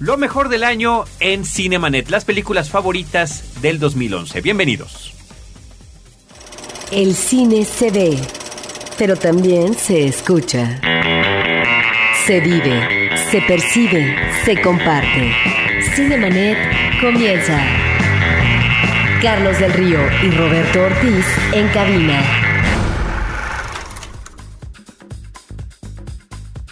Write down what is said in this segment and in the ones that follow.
Lo mejor del año en Cinemanet, las películas favoritas del 2011. Bienvenidos. El cine se ve, pero también se escucha. Se vive, se percibe, se comparte. Cinemanet comienza. Carlos del Río y Roberto Ortiz en cabina.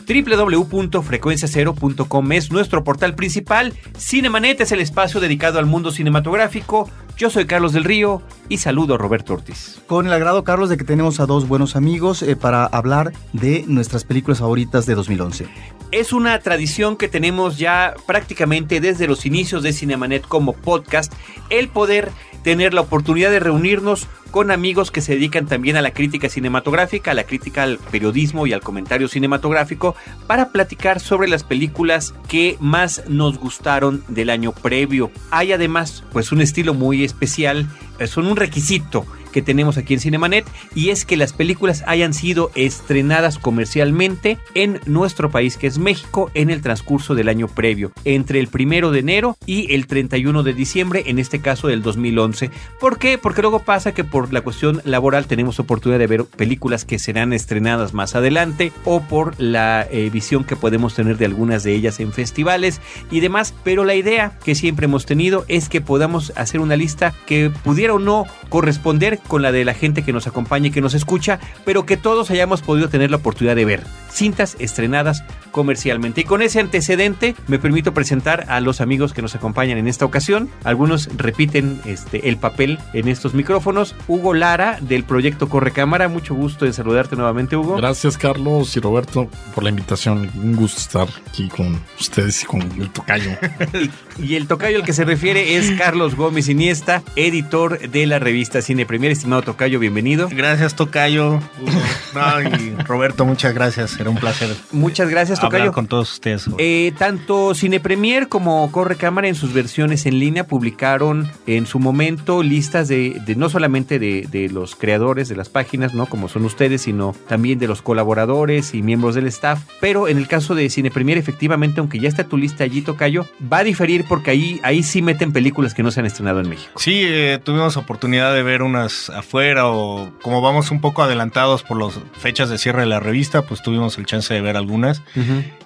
www.frecuenciacero.com es nuestro portal principal. Cinemanet es el espacio dedicado al mundo cinematográfico. Yo soy Carlos del Río y saludo a Roberto Ortiz. Con el agrado, Carlos, de que tenemos a dos buenos amigos eh, para hablar de nuestras películas favoritas de 2011. Es una tradición que tenemos ya prácticamente desde los inicios de Cinemanet como podcast, el poder tener la oportunidad de reunirnos con amigos que se dedican también a la crítica cinematográfica, a la crítica al periodismo y al comentario cinematográfico, para platicar sobre las películas que más nos gustaron del año previo. Hay además pues un estilo muy especial, son un requisito que tenemos aquí en Cinemanet y es que las películas hayan sido estrenadas comercialmente en nuestro país que es México en el transcurso del año previo, entre el primero de enero y el 31 de diciembre, en este caso del 2011. ¿Por qué? Porque luego pasa que por la cuestión laboral tenemos oportunidad de ver películas que serán estrenadas más adelante o por la eh, visión que podemos tener de algunas de ellas en festivales y demás, pero la idea que siempre hemos tenido es que podamos hacer una lista que pudiera o no corresponder con la de la gente que nos acompaña y que nos escucha, pero que todos hayamos podido tener la oportunidad de ver. Cintas estrenadas comercialmente. Y con ese antecedente me permito presentar a los amigos que nos acompañan en esta ocasión. Algunos repiten este, el papel en estos micrófonos. Hugo Lara del proyecto Corre Cámara. Mucho gusto en saludarte nuevamente, Hugo. Gracias, Carlos y Roberto, por la invitación. Un gusto estar aquí con ustedes y con el tocayo. y, el tocayo al que se refiere es Carlos Gómez Iniesta, editor de la revista Cine Premier estimado Tocayo, bienvenido. Gracias, Tocayo. y Roberto, muchas gracias. Era un placer. Muchas gracias, Tocayo. Hablar con todos ustedes. Eh, tanto Cine Premier como Corre Cámara en sus versiones en línea publicaron en su momento listas de, no solamente de, los creadores de las páginas, ¿no? Como son ustedes, sino también de los colaboradores y miembros del staff. Pero en el caso de Cine Premier, efectivamente, aunque ya está tu lista allí, Tocayo, va a diferir porque ahí, ahí sí meten películas que no se han estrenado en México. Sí, eh, tuvimos oportunidad de ver unas afuera o como vamos un poco adelantados por las fechas de cierre de la revista, pues tuvimos el chance de ver algunas.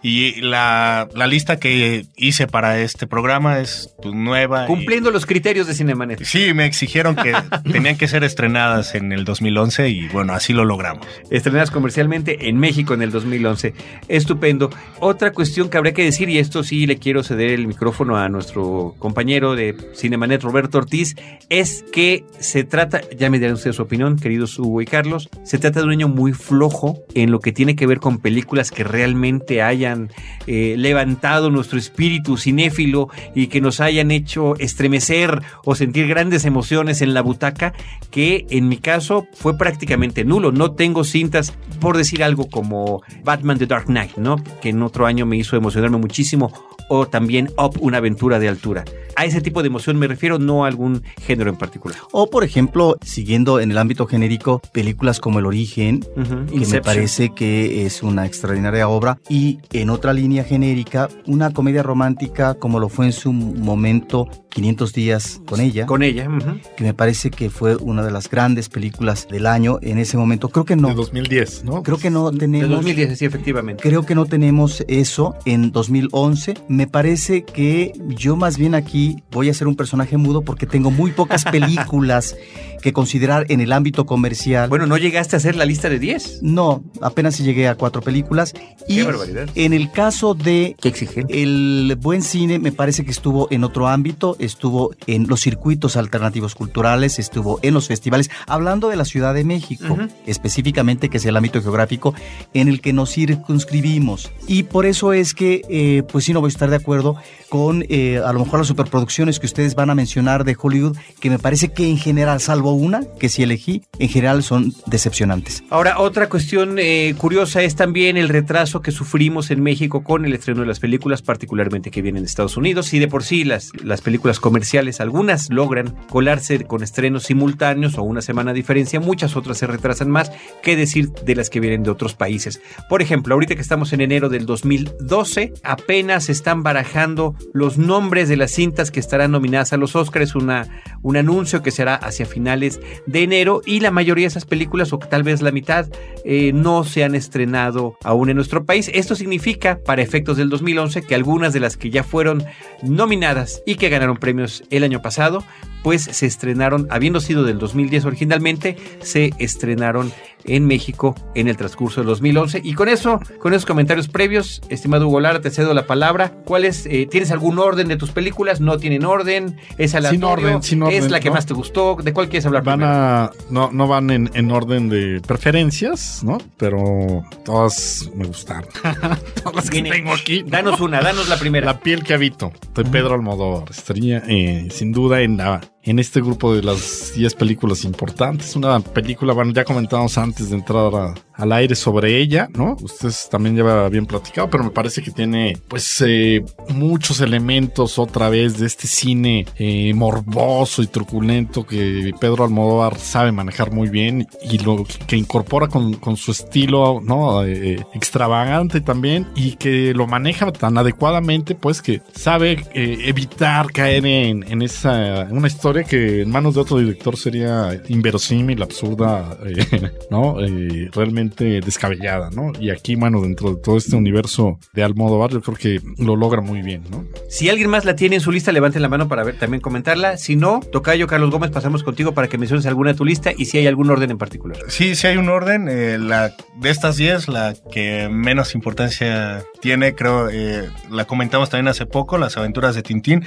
Y la, lista que hice para este programa es pues, nueva. Cumpliendo los criterios de Cinemanet. Sí, me exigieron que tenían que ser estrenadas en el 2011 y bueno, así lo logramos. Estrenadas comercialmente en México en el 2011. Estupendo. Otra cuestión que habría que decir, y esto sí le quiero ceder el micrófono a nuestro compañero de Cinemanet, Roberto Ortiz, es que se trata, ya me dirán ustedes su opinión, queridos Hugo y Carlos, se trata de un año muy flojo en lo que tiene que ver con películas que realmente hayan eh, levantado nuestro espíritu cinéfilo y que nos hayan hecho estremecer o sentir grandes emociones en la butaca, que en mi caso fue prácticamente nulo. No tengo cintas, por decir algo como Batman The Dark Knight, ¿no? Que en otro año me hizo emocionarme muchísimo, o también Up, una aventura de altura. A ese tipo de emoción me refiero, no a algún género en particular. O, por ejemplo, siguiendo en el ámbito genérico, películas como El Origen, que me parece que es una extraordinaria obra, y en otra línea genérica, una comedia romántica como lo fue en su momento 500 días con ella. Con ella. Que me parece que fue una de las grandes películas del año en ese momento. Creo que no. De 2010, ¿no? Creo que no tenemos. De 2010, sí, efectivamente. Creo que no tenemos eso en 2011. Me parece que yo más bien aquí voy a ser un personaje mudo porque tengo muy pocas películas que considerar en el ámbito comercial. Bueno, ¿no llegaste a hacer la lista de 10? No, apenas llegué a cuatro películas. Y Qué barbaridad. en el caso de Qué exigente. el buen cine, me parece que estuvo en otro ámbito, estuvo en los circuitos alternativos culturales, estuvo en los festivales, hablando de la Ciudad de México, específicamente, que es el ámbito geográfico en el que nos circunscribimos. Y por eso es que, eh, pues sí, no voy a estar de acuerdo con eh, a lo mejor las superproducciones que ustedes van a mencionar de Hollywood, que me parece que en general, salvo una que sí elegí, en general son decepcionantes. Ahora, otra cuestión eh, curiosa es también el retraso que sufrimos en México con el estreno de las películas, particularmente que vienen de Estados Unidos. Y de por sí las, las películas comerciales, algunas logran colarse con estrenos simultáneos o una semana de diferencia, muchas otras se retrasan más. ¿Qué decir de las que vienen de otros países? Por ejemplo, ahorita que estamos en enero del 2012, apenas están barajando los nombres de las cintas que estarán nominadas a los Oscars, una, un anuncio que será hacia finales de enero y la mayoría de esas películas, o tal vez la mitad, eh, no se han estrenado aún en nuestro país. Esto significa, para efectos del 2011, que algunas de las que ya fueron nominadas y que ganaron premios el año pasado, pues se estrenaron, habiendo sido del 2010 originalmente, se estrenaron en México en el transcurso del 2011. Y con eso, con esos comentarios previos, estimado Hugo Lara, te cedo la palabra. ¿Cuál es, eh, ¿Tienes algún orden de tus películas? ¿No tienen orden? ¿Es aleatorio? Sin orden, sin orden, ¿Es la que ¿no? más te gustó? ¿De cuál quieres hablar Van primero? a, no, no van en, en orden de preferencias, ¿no? Pero todas me gustaron. todas las que tengo aquí. ¿no? Danos una, danos la primera. La piel que habito, de Pedro Almodóvar. Estaría eh, sin duda en, la, en este grupo de las 10 películas importantes. Una película, bueno, ya comentamos antes de entrar a- al aire sobre ella, ¿no? Ustedes también ya habían platicado, pero me parece que tiene, pues, eh, muchos elementos otra vez de este cine eh, morboso y truculento que Pedro Almodóvar sabe manejar muy bien y lo que incorpora con, con su estilo, ¿no? Eh, extravagante también y que lo maneja tan adecuadamente, pues que sabe eh, evitar caer en, en esa una historia que en manos de otro director sería inverosímil, absurda, eh, ¿no? Eh, realmente descabellada, ¿no? Y aquí, mano, dentro de todo este universo de Almodóvar, yo creo que lo logra muy bien, ¿no? Si alguien más la tiene en su lista, levanten la mano para ver también comentarla. Si no, Tocayo Carlos Gómez, pasamos contigo para que menciones alguna de tu lista y si hay algún orden en particular. Sí, sí hay un orden. eh, la, de estas 10, la que menos importancia tiene, creo, eh, la comentamos también hace poco, Las aventuras de Tintín.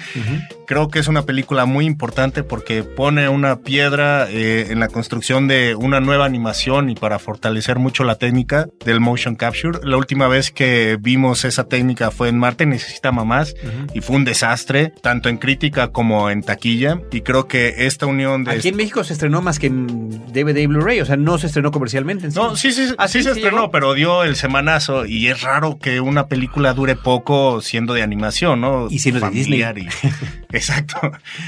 Creo que es una película muy importante porque pone una piedra eh, en la construcción de una nueva animación y para fortalecer mucho la técnica del motion capture. La última vez que vimos esa técnica fue en Marte Necesita Mamás y fue un desastre, tanto en crítica como en taquilla. Y creo que esta unión de... Aquí en México se estrenó más que en DVD y Blu-ray, o sea, no se estrenó comercialmente. en No, sí, sí, Ah, sí, sí, se estrenó, llegó. pero dio el semanazo y es raro que una película dure poco siendo de animación, ¿no? Y siendo de Familiar y- Exacto.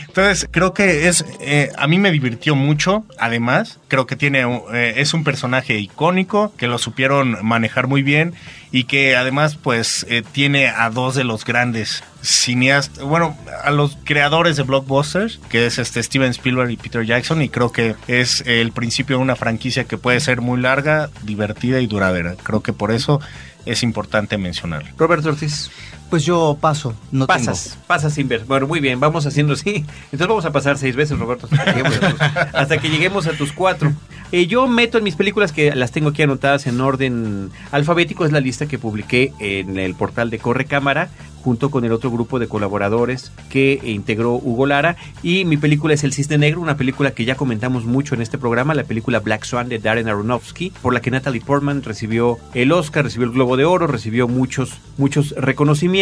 Entonces, creo que es, eh, a mí me divirtió mucho, además, creo que tiene, eh, es un personaje icónico, que lo supieron manejar muy bien y que además, pues, eh, tiene a dos de los grandes cineastas, bueno, a los creadores de blockbusters, que es este Steven Spielberg y Peter Jackson, y creo que es el principio de una franquicia que puede ser muy larga, divertida y duradera. Creo que por eso es importante mencionarlo. Roberto Ortiz, Pues yo paso, no pasas, pasas sin ver. Bueno, muy bien, vamos haciendo así. Entonces vamos a pasar seis veces, Roberto, hasta que lleguemos a tus, hasta que lleguemos a tus cuatro. Eh, yo meto en mis películas que las tengo aquí anotadas en orden alfabético, es la lista que publiqué en el portal de Corre Cámara junto con el otro grupo de colaboradores que integró Hugo Lara. Y mi película es El Cisne Negro, una película que ya comentamos mucho en este programa, la película Black Swan de Darren Aronofsky, por la que Natalie Portman recibió el Oscar, recibió el Globo de Oro, recibió muchos, muchos reconocimientos.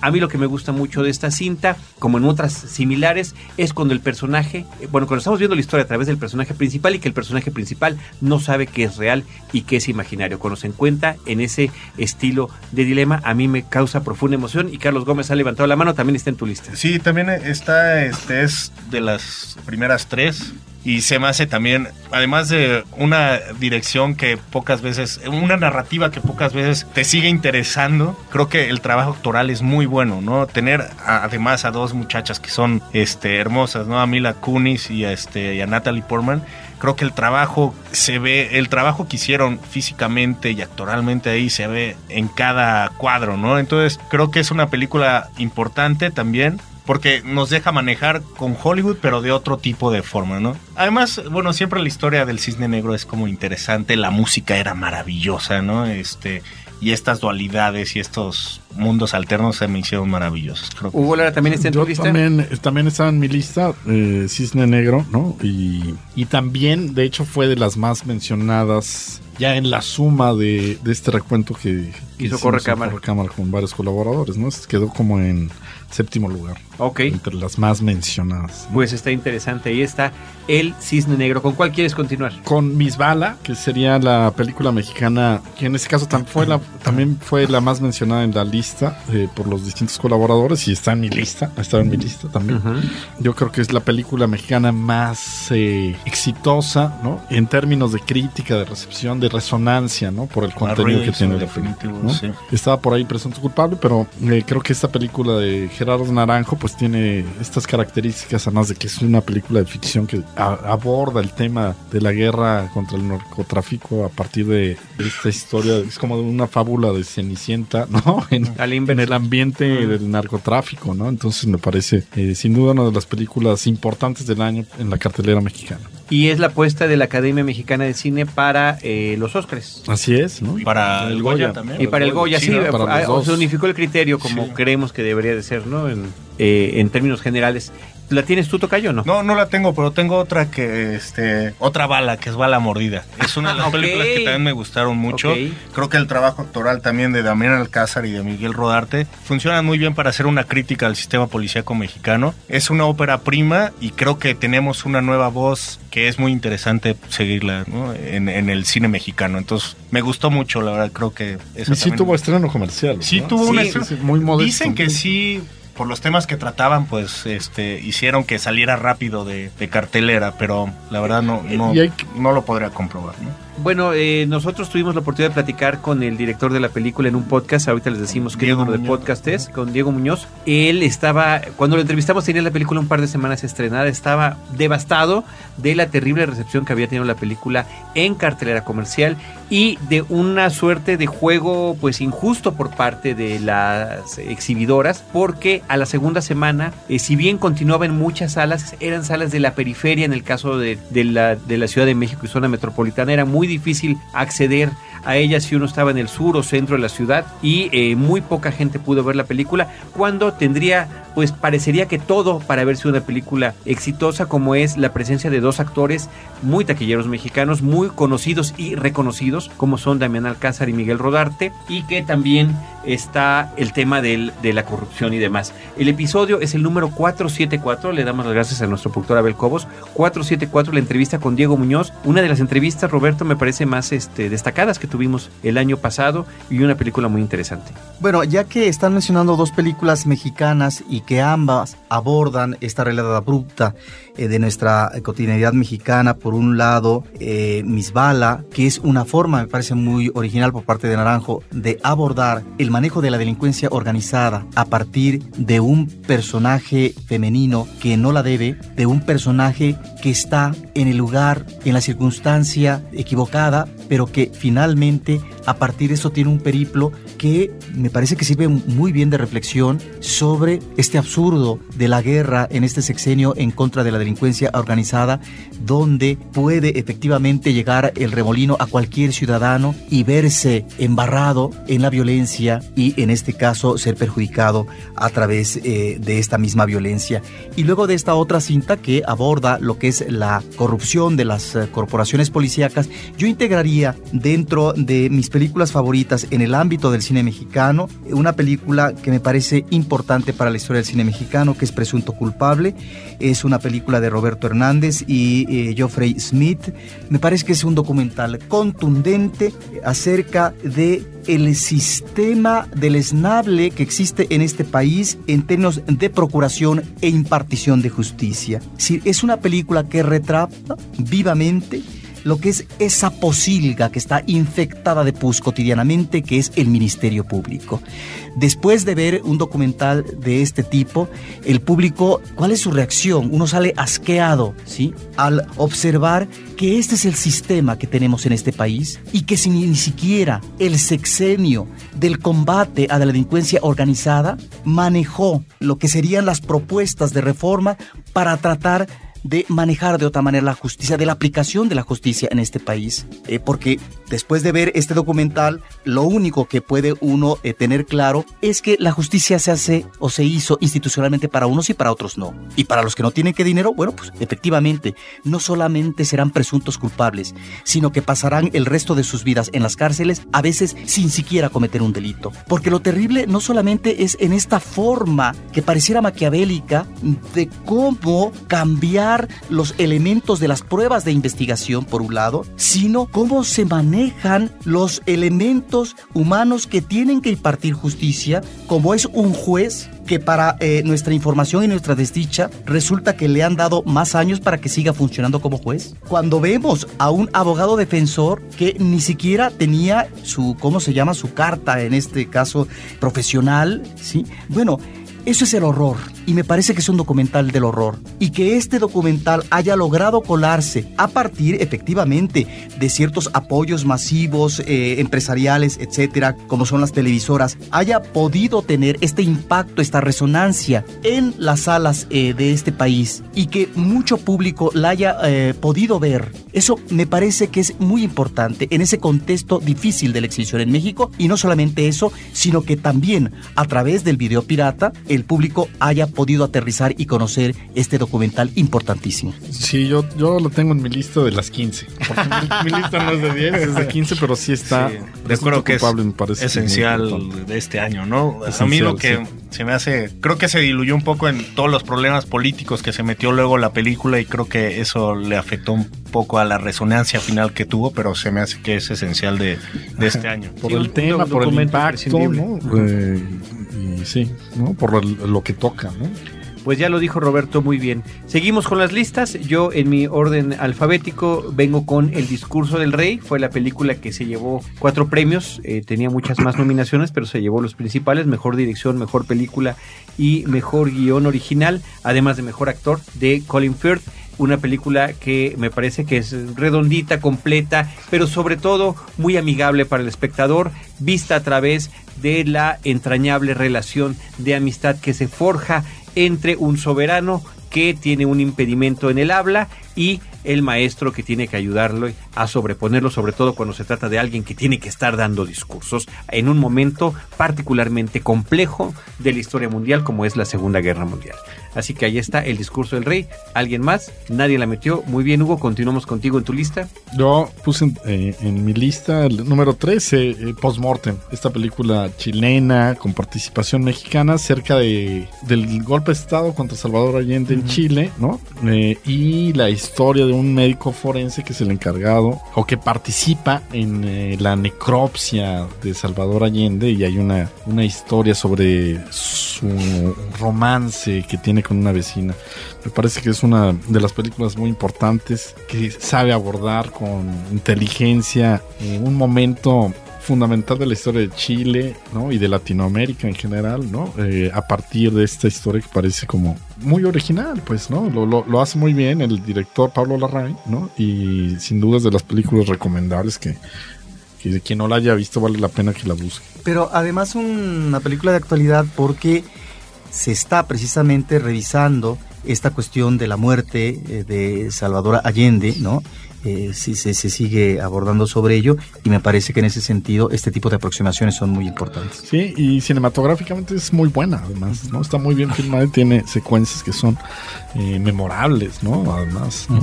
A mí lo que me gusta mucho de esta cinta, como en otras similares, es cuando el personaje, eh, bueno, cuando estamos viendo la historia a través del personaje principal y que el personaje principal no sabe qué es real y qué es imaginario. Cuando se encuentra en ese estilo de dilema, a mí me causa profunda emoción y Carlos Gómez ha levantado la mano, también está en tu lista. Sí, también está, este es de las primeras tres. Y se me hace también, además de una dirección que pocas veces, una narrativa que pocas veces te sigue interesando, creo que el trabajo actoral es muy bueno, ¿no? Tener a- además a dos muchachas que son este, hermosas, ¿no? A Mila Kunis y a, este, y a Natalie Portman. Creo que el trabajo se ve, el trabajo que hicieron físicamente y actoralmente ahí se ve en cada cuadro, ¿no? Entonces creo que es una película importante también porque nos deja manejar con Hollywood, pero de otro tipo de forma, ¿no? Además, bueno, siempre la historia del Cisne Negro es como interesante, la música era maravillosa, ¿no? Este, y estas dualidades y estos mundos alternos se me hicieron maravillosos, creo que Hugo Lara también está en tu lista. también, también estaba en mi lista, eh, Cisne Negro, ¿no? Y, y también, de hecho, fue de las más mencionadas ya en la suma de, de este recuento que que Hizo Cámara. Corre Cámara con varios colaboradores, ¿no? Quedó como en séptimo lugar, Ok, entre las más mencionadas. pues está interesante. Ahí está El Cisne Negro. ¿Con cuál quieres continuar? con Miss Bala, que sería la película mexicana, que en este caso tam- fue la, también fue la más mencionada en la lista eh, por los distintos colaboradores y está en mi lista, estado en mi lista también. Yo creo que es la película mexicana más eh, exitosa, ¿no? En términos de crítica, de recepción, de resonancia, ¿no? Por el contenido que tiene la película. ¿no? Sí. Estaba por ahí presunto culpable, pero eh, creo que esta película de Gerardo Naranjo pues tiene estas características, además de que es una película de ficción que aborda el tema de la guerra contra el narcotráfico a partir de, esta historia. Es como una fábula de Cenicienta, ¿no? En, en el ambiente del narcotráfico, ¿no? Entonces me parece eh, sin duda una de las películas importantes del año en la cartelera mexicana. Y es la apuesta de la Academia Mexicana de Cine para eh, los Oscars. Así es, ¿no? Y para el Goya, también. Y para el Goya, sí. Ah, se unificó el criterio como creemos que debería de ser, ¿no? En, eh, en términos generales. ¿La tienes tú, Tocayo, no? No, no la tengo, pero tengo otra que, este, otra bala, que es Bala Mordida. Es una de las películas que también me gustaron mucho. Creo que el trabajo actoral también de Damián Alcázar y de Miguel Rodarte funciona muy bien para hacer una crítica al sistema policíaco mexicano. Es una ópera prima y creo que tenemos una nueva voz que es muy interesante seguirla en, el cine mexicano. Entonces, me gustó mucho, la verdad, creo que... y sí tuvo estreno comercial. Sí tuvo un estreno. muy modesto. Dicen que sí por los temas que trataban, pues este, hicieron que saliera rápido de, cartelera, pero la verdad no, no, no lo podría comprobar. ¿no? Bueno, eh, nosotros tuvimos la oportunidad de platicar con el director de la película en un podcast. Ahorita les decimos qué número de podcast es, con Diego Muñoz. Él estaba, cuando lo entrevistamos, tenía la película un par de semanas estrenada. Estaba devastado de la terrible recepción que había tenido la película en cartelera comercial y de una suerte de juego, pues injusto por parte de las exhibidoras, porque a la segunda semana, eh, si bien continuaba en muchas salas, eran salas de la periferia, en el caso de, la, de la Ciudad de México y zona metropolitana, era muy difícil acceder a ella si uno estaba en el sur o centro de la ciudad y eh, muy poca gente pudo ver la película cuando tendría pues parecería que todo para ver si una película exitosa como es la presencia de dos actores muy taquilleros mexicanos muy conocidos y reconocidos como son Damián Alcázar y Miguel Rodarte y que también está el tema de la corrupción y demás. El episodio es el número 474, le damos las gracias a nuestro productor Abel Cobos, 474 la entrevista con Diego Muñoz, una de las entrevistas Roberto me parece más este, destacadas que tuvimos el año pasado y una película muy interesante. Bueno, ya que están mencionando dos películas mexicanas y que ambas abordan esta realidad abrupta eh, de nuestra cotidianidad mexicana. Por un lado, eh, Misbala, que es una forma, me parece muy original por parte de Naranjo, de abordar el manejo de la delincuencia organizada a partir de un personaje femenino que no la debe, de un personaje que está en el lugar, en la circunstancia equivocada, pero que finalmente a partir de eso tiene un periplo que me parece que sirve muy bien de reflexión sobre este absurdo de la guerra en este sexenio en contra de la delincuencia organizada, donde puede efectivamente llegar el remolino a cualquier ciudadano y verse embarrado en la violencia y en este caso ser perjudicado a través eh, de esta misma violencia. Y luego de esta otra cinta que aborda lo que es la corrupción de las eh, corporaciones policíacas, yo integraría dentro de mis películas favoritas en el ámbito del cine mexicano una película que me parece importante para la historia del cine mexicano, que es Presunto Culpable. Es una película de Roberto Hernández y eh, Geoffrey Smith. Me parece que es un documental contundente acerca de el sistema del esnable que existe en este país en términos de procuración e impartición de justicia. Es una película que retrata vivamente lo que es esa posilga que está infectada de pus cotidianamente, que es el Ministerio Público. Después de ver un documental de este tipo, el público, ¿cuál es su reacción? Uno sale asqueado, ¿sí? Al observar que este es el sistema que tenemos en este país y que si ni siquiera el sexenio del combate a la delincuencia organizada manejó lo que serían las propuestas de reforma para tratar de manejar de otra manera la justicia, de la aplicación de la justicia en este país. Eh, porque después de ver este documental, lo único que puede uno eh, tener claro es que la justicia se hace o se hizo institucionalmente para unos y para otros no. Y para los que no tienen que dinero, bueno, pues efectivamente, no solamente serán presuntos culpables, sino que pasarán el resto de sus vidas en las cárceles, a veces sin siquiera cometer un delito. Porque lo terrible no solamente es en esta forma que pareciera maquiavélica de cómo cambiar los elementos de las pruebas de investigación, por un lado, sino cómo se manejan los elementos humanos que tienen que impartir justicia, como es un juez que para eh, nuestra información y nuestra desdicha resulta que le han dado más años para que siga funcionando como juez. Cuando vemos a un abogado defensor que ni siquiera tenía su, ¿cómo se llama? Su carta, en este caso profesional, ¿sí? Bueno, eso es el horror y me parece que es un documental del horror y que este documental haya logrado colarse a partir efectivamente de ciertos apoyos masivos eh, empresariales, etcétera, como son las televisoras, haya podido tener este impacto, esta resonancia en las salas eh, de este país y que mucho público la haya eh, podido ver. Eso me parece que es muy importante en ese contexto difícil de la exhibición en México y no solamente eso, sino que también a través del video pirata el público haya podido aterrizar y conocer este documental importantísimo. Sí, yo, yo lo tengo en mi lista de las 15. Porque mi, mi lista no es de 10, es de 15, pero sí está. Sí, de acuerdo que es culpable, me parece esencial de este año, ¿no? a mí Esencial, lo que sí. Se me hace, creo que se diluyó un poco en todos los problemas políticos que se metió luego la película y creo que eso le afectó un poco a la resonancia final que tuvo, pero se me hace que es esencial de, de este año. Por Sí, el tema, por el impacto. Eh, y sí, ¿no? Por el- lo que toca, ¿no? Pues ya lo dijo Roberto muy bien. Seguimos con las listas. Yo en mi orden alfabético vengo con El discurso del rey. Fue la película que se llevó cuatro premios. Eh, tenía muchas más nominaciones, pero se llevó los principales. Mejor dirección, mejor película y mejor guion original. Además de mejor actor de Colin Firth. Una película que me parece que es redondita, completa, pero sobre todo muy amigable para el espectador, vista a través de la entrañable relación de amistad que se forja entre un soberano que tiene un impedimento en el habla y el maestro que tiene que ayudarlo a sobreponerlo, sobre todo cuando se trata de alguien que tiene que estar dando discursos en un momento particularmente complejo de la historia mundial como es la Segunda Guerra Mundial. Así que ahí está el discurso del rey. ¿Alguien más? Nadie la metió. Muy bien, Hugo, continuamos contigo en tu lista. Yo puse en, eh, en mi lista el número 13, eh, Postmortem, esta película chilena con participación mexicana cerca de, del golpe de Estado contra Salvador Allende en Chile, ¿no? Eh, y la historia de un médico forense que es el encargado o que participa en eh, la necropsia de Salvador Allende y hay una, una historia sobre su romance que tiene con una vecina. Me parece que es una de las películas muy importantes que sabe abordar con inteligencia eh, un momento fundamental de la historia de Chile, ¿no? Y de Latinoamérica en general, ¿no? Eh, a partir de esta historia que parece como muy original, pues, ¿no? Lo, lo, lo hace muy bien el director Pablo Larraín, ¿no? Y sin duda es de las películas recomendables que, que de quien no la haya visto vale la pena que la busque. Pero además una película de actualidad porque se está precisamente revisando esta cuestión de la muerte eh, de Salvador Allende, ¿no? Eh, sí, se, se sigue abordando sobre ello y me parece que en ese sentido este tipo de aproximaciones son muy importantes. Sí, y cinematográficamente es muy buena, además, ¿no? Está muy bien filmada y tiene secuencias que son eh, memorables, ¿no? Además. ¿no?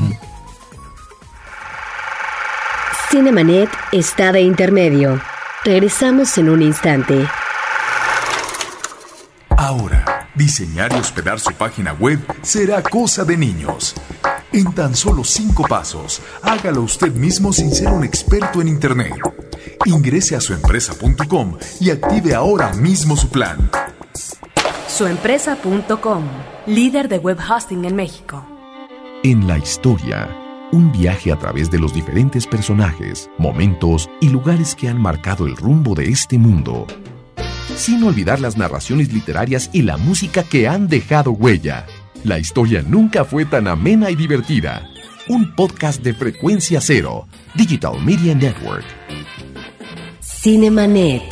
Cinemanet está de intermedio. Regresamos en un instante. Ahora, diseñar y hospedar su página web será cosa de niños. En tan solo cinco pasos, hágalo usted mismo sin ser un experto en Internet. Ingrese a suempresa.com y active ahora mismo su plan. Suempresa.com, líder de web hosting en México. En la historia, un viaje a través de los diferentes personajes, momentos y lugares que han marcado el rumbo de este mundo. Sin olvidar las narraciones literarias y la música que han dejado huella. La historia nunca fue tan amena y divertida. Un podcast de frecuencia cero, Digital Media Network. Cinemanet.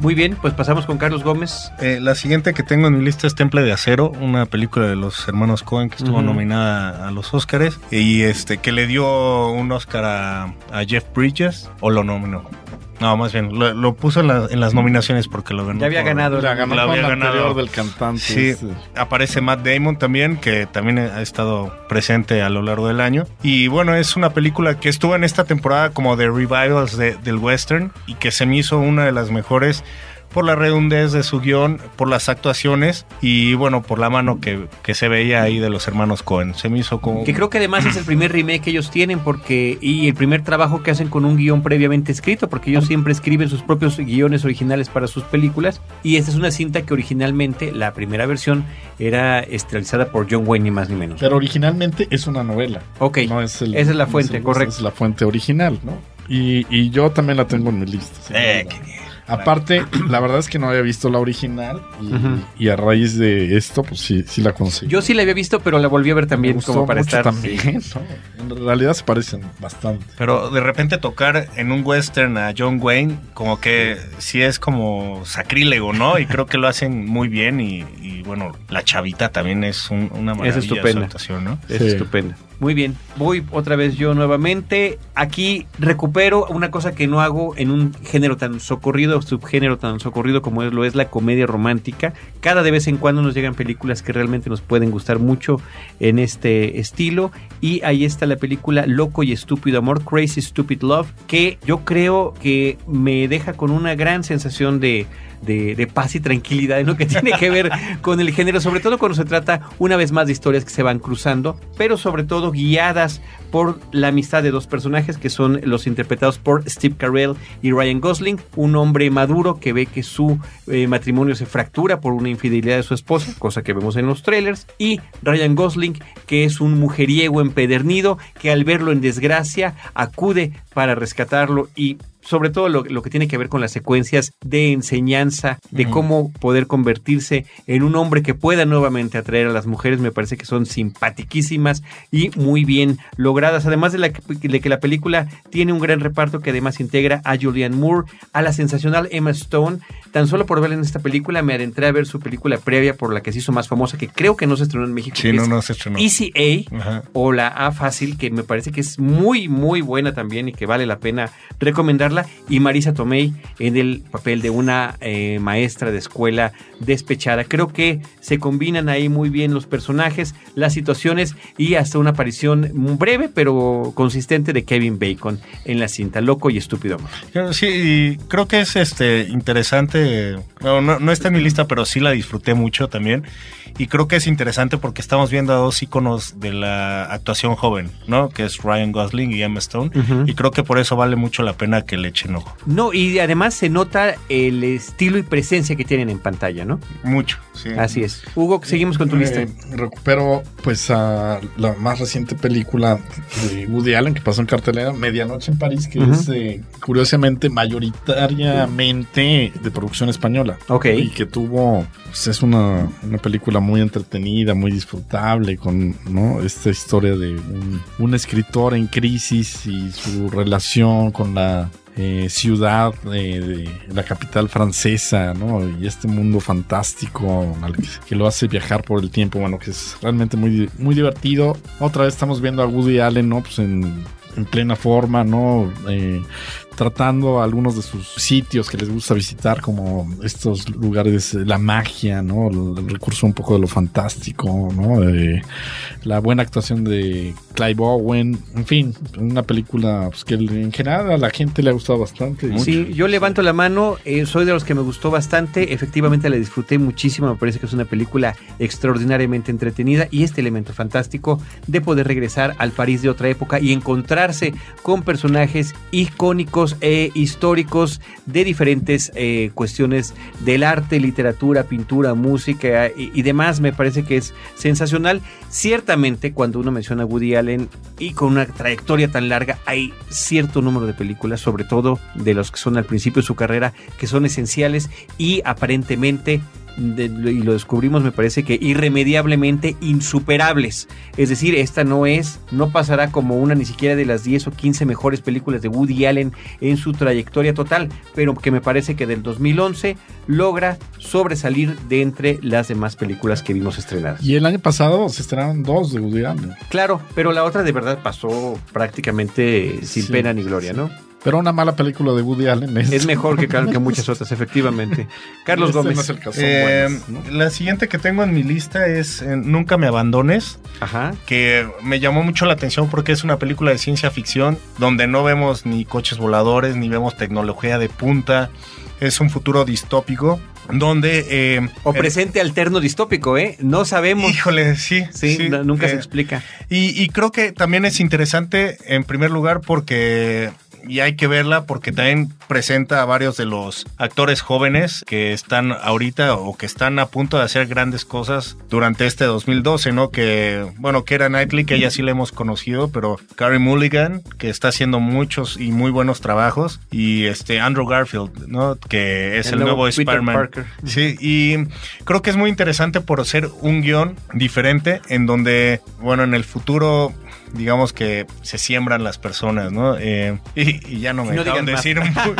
Muy bien, pues pasamos con Carlos Gómez. Eh, la siguiente que tengo en mi lista es Temple de Acero, una película de los hermanos Cohen que estuvo nominada a los Oscars y este que le dio un Oscar a, a Jeff Bridges o lo nominó. No, más bien, lo, lo puso en, la- en las nominaciones porque lo ganó. Ya había por- ganado. La ganó La había ganado. del cantante. Sí, ese. aparece Matt Damon también, que también ha estado presente a lo largo del año. Y bueno, es una película que estuvo en esta temporada como de revivals de- del western y que se me hizo una de las mejores por la redondez de su guion, por las actuaciones y bueno, por la mano que, que se veía ahí de los hermanos Cohen. Se me hizo como... Que creo que además es el primer remake que ellos tienen porque y el primer trabajo que hacen con un guion previamente escrito porque ellos siempre escriben sus propios guiones originales para sus películas y esta es una cinta que originalmente la primera versión era esterilizada por John Wayne ni más ni menos. Pero originalmente es una novela. Ok, No es el- esa es la no fuente, el- correcto. Es la fuente original, ¿no? Y, y yo también la tengo en mi lista. Eh, qué bien. Aparte, la verdad es que no había visto la original y, Ujú. y a raíz de esto, pues sí, sí la conseguí. Yo sí la había visto, pero la volví a ver Me también gustó como para mucho estar. también, ¿no? En realidad se parecen bastante. Pero de repente tocar en un western a John Wayne, como que sí es como sacrílego, ¿no? Y creo que lo hacen muy bien. Y, y, bueno, la chavita también es un- una maravilla de su estupenda. actuación, ¿no? Es Sí. estupenda. Muy bien, voy otra vez yo nuevamente. Aquí recupero una cosa que no hago en un género tan socorrido, subgénero tan socorrido como es, lo es la comedia romántica. Cada de vez en cuando nos llegan películas que realmente nos pueden gustar mucho en este estilo. Y ahí está la película Loco y Estúpido Amor, Crazy Stupid Love, que yo creo que me deja con una gran sensación de, de, paz y tranquilidad en lo que tiene que ver con el género, sobre todo cuando se trata una vez más de historias que se van cruzando, pero sobre todo guiadas por la amistad de dos personajes que son los interpretados por Steve Carell y Ryan Gosling, un hombre maduro que ve que su eh, matrimonio se fractura por una infidelidad de su esposa, cosa que vemos en los trailers, y Ryan Gosling que es un mujeriego empedernido que al verlo en desgracia acude para rescatarlo y sobre todo lo, lo que tiene que ver con las secuencias de enseñanza, de cómo poder convertirse en un hombre que pueda nuevamente atraer a las mujeres, me parece que son simpatiquísimas y muy bien logradas. Además de, la, que- de que la película tiene un gran reparto que además integra a Julianne Moore, a la sensacional Emma Stone. Tan solo por verla en esta película me adentré a ver su película previa por la que se hizo más famosa, que creo que no se estrenó en México. Sí, que no, es no se estrenó. Easy A Ajá. o la A Fácil, que me parece que es muy, muy buena también y que vale la pena recomendarla. Y Marisa Tomei en el papel de una eh, maestra de escuela despechada. Creo que se combinan ahí muy bien los personajes, las situaciones y hasta una aparición breve pero consistente de Kevin Bacon en la cinta Loco y Estúpido Amor. Sí, y creo que es este interesante. No, no, está en mi lista, pero sí la disfruté mucho también. Y creo que es interesante porque estamos viendo a dos íconos de la actuación joven, ¿no? Que es Ryan Gosling y Emma Stone. Y creo que por eso vale mucho la pena que le echen ojo. No, y además se nota el estilo y presencia que tienen en pantalla, ¿no? Mucho. Sí. Así es. Hugo, seguimos con tu lista. Eh, recupero pues a la más reciente película de Woody Allen que pasó en cartelera, Medianoche en París, que es eh, curiosamente mayoritariamente de producción española. Ok. Y que tuvo, pues es una, una película muy entretenida, muy disfrutable, con esta historia de un, escritor en crisis y su relación con la eh, ciudad de la capital francesa, ¿no? Y este mundo fantástico que, lo hace viajar por el tiempo, bueno, que es realmente muy, muy divertido. Otra vez estamos viendo a Woody Allen, ¿no? Pues en, en plena forma, ¿no? Eh, tratando algunos de sus sitios que les gusta visitar, como estos lugares, eh, la magia, ¿no? El, el recurso un poco de lo fantástico, ¿no? Eh, la buena actuación de Clive Owen, en fin, una película pues, que en general a la gente le ha gustado bastante. Sí, yo levanto la mano, eh, soy de los que me gustó bastante, efectivamente la disfruté muchísimo, me parece que es una película extraordinariamente entretenida y este elemento fantástico de poder regresar al París de otra época y encontrarse con personajes icónicos e históricos de diferentes eh, cuestiones del arte, literatura, pintura, música y, y demás, me parece que es sensacional. Ciertamente cuando uno menciona a Woody Allen y con una trayectoria tan larga, hay cierto número de películas, sobre todo de los que son al principio de su carrera, que son esenciales y aparentemente de- y lo descubrimos me parece que irremediablemente insuperables. Es decir, esta no es, no pasará como una ni siquiera de las 10 o 15 mejores películas de Woody Allen en su trayectoria total, pero que me parece que del 2011 logra sobresalir de entre las demás películas que vimos estrenadas. Y el año pasado se estrenaron dos de Woody Allen. Claro, pero la otra de verdad pasó prácticamente sin Sí, pena ni gloria, sí. ¿no? Pero una mala película de Woody Allen es, Es mejor que, que muchas otras, efectivamente. Carlos Este no Gómez. es el caso, Eh, buenas, ¿no? La siguiente que tengo en mi lista es eh, Nunca me abandones, Ajá. que me llamó mucho la atención porque es una película de ciencia ficción donde no vemos ni coches voladores, ni vemos tecnología de punta. Es un futuro distópico donde... eh, O eh, presente alterno distópico, ¿eh? No sabemos. Híjole, sí. Sí, sí, no- nunca se explica. Y, y creo que también es interesante, en primer lugar, porque. Y hay que verla porque también presenta a varios de los actores jóvenes que están ahorita o que están a punto de hacer grandes cosas durante este 2012, ¿no? Que, bueno, que era Knightley, que ella sí la hemos conocido, pero Carey Mulligan, que está haciendo muchos y muy buenos trabajos, y este Andrew Garfield, ¿no? Que es El el, nuevo nuevo, Spider-Man. Sí, y creo que es muy interesante por ser un guion diferente en donde, bueno, en el futuro, digamos que se siembran las personas, ¿no? Eh, y, y ya no me No dejaron más. decir mu-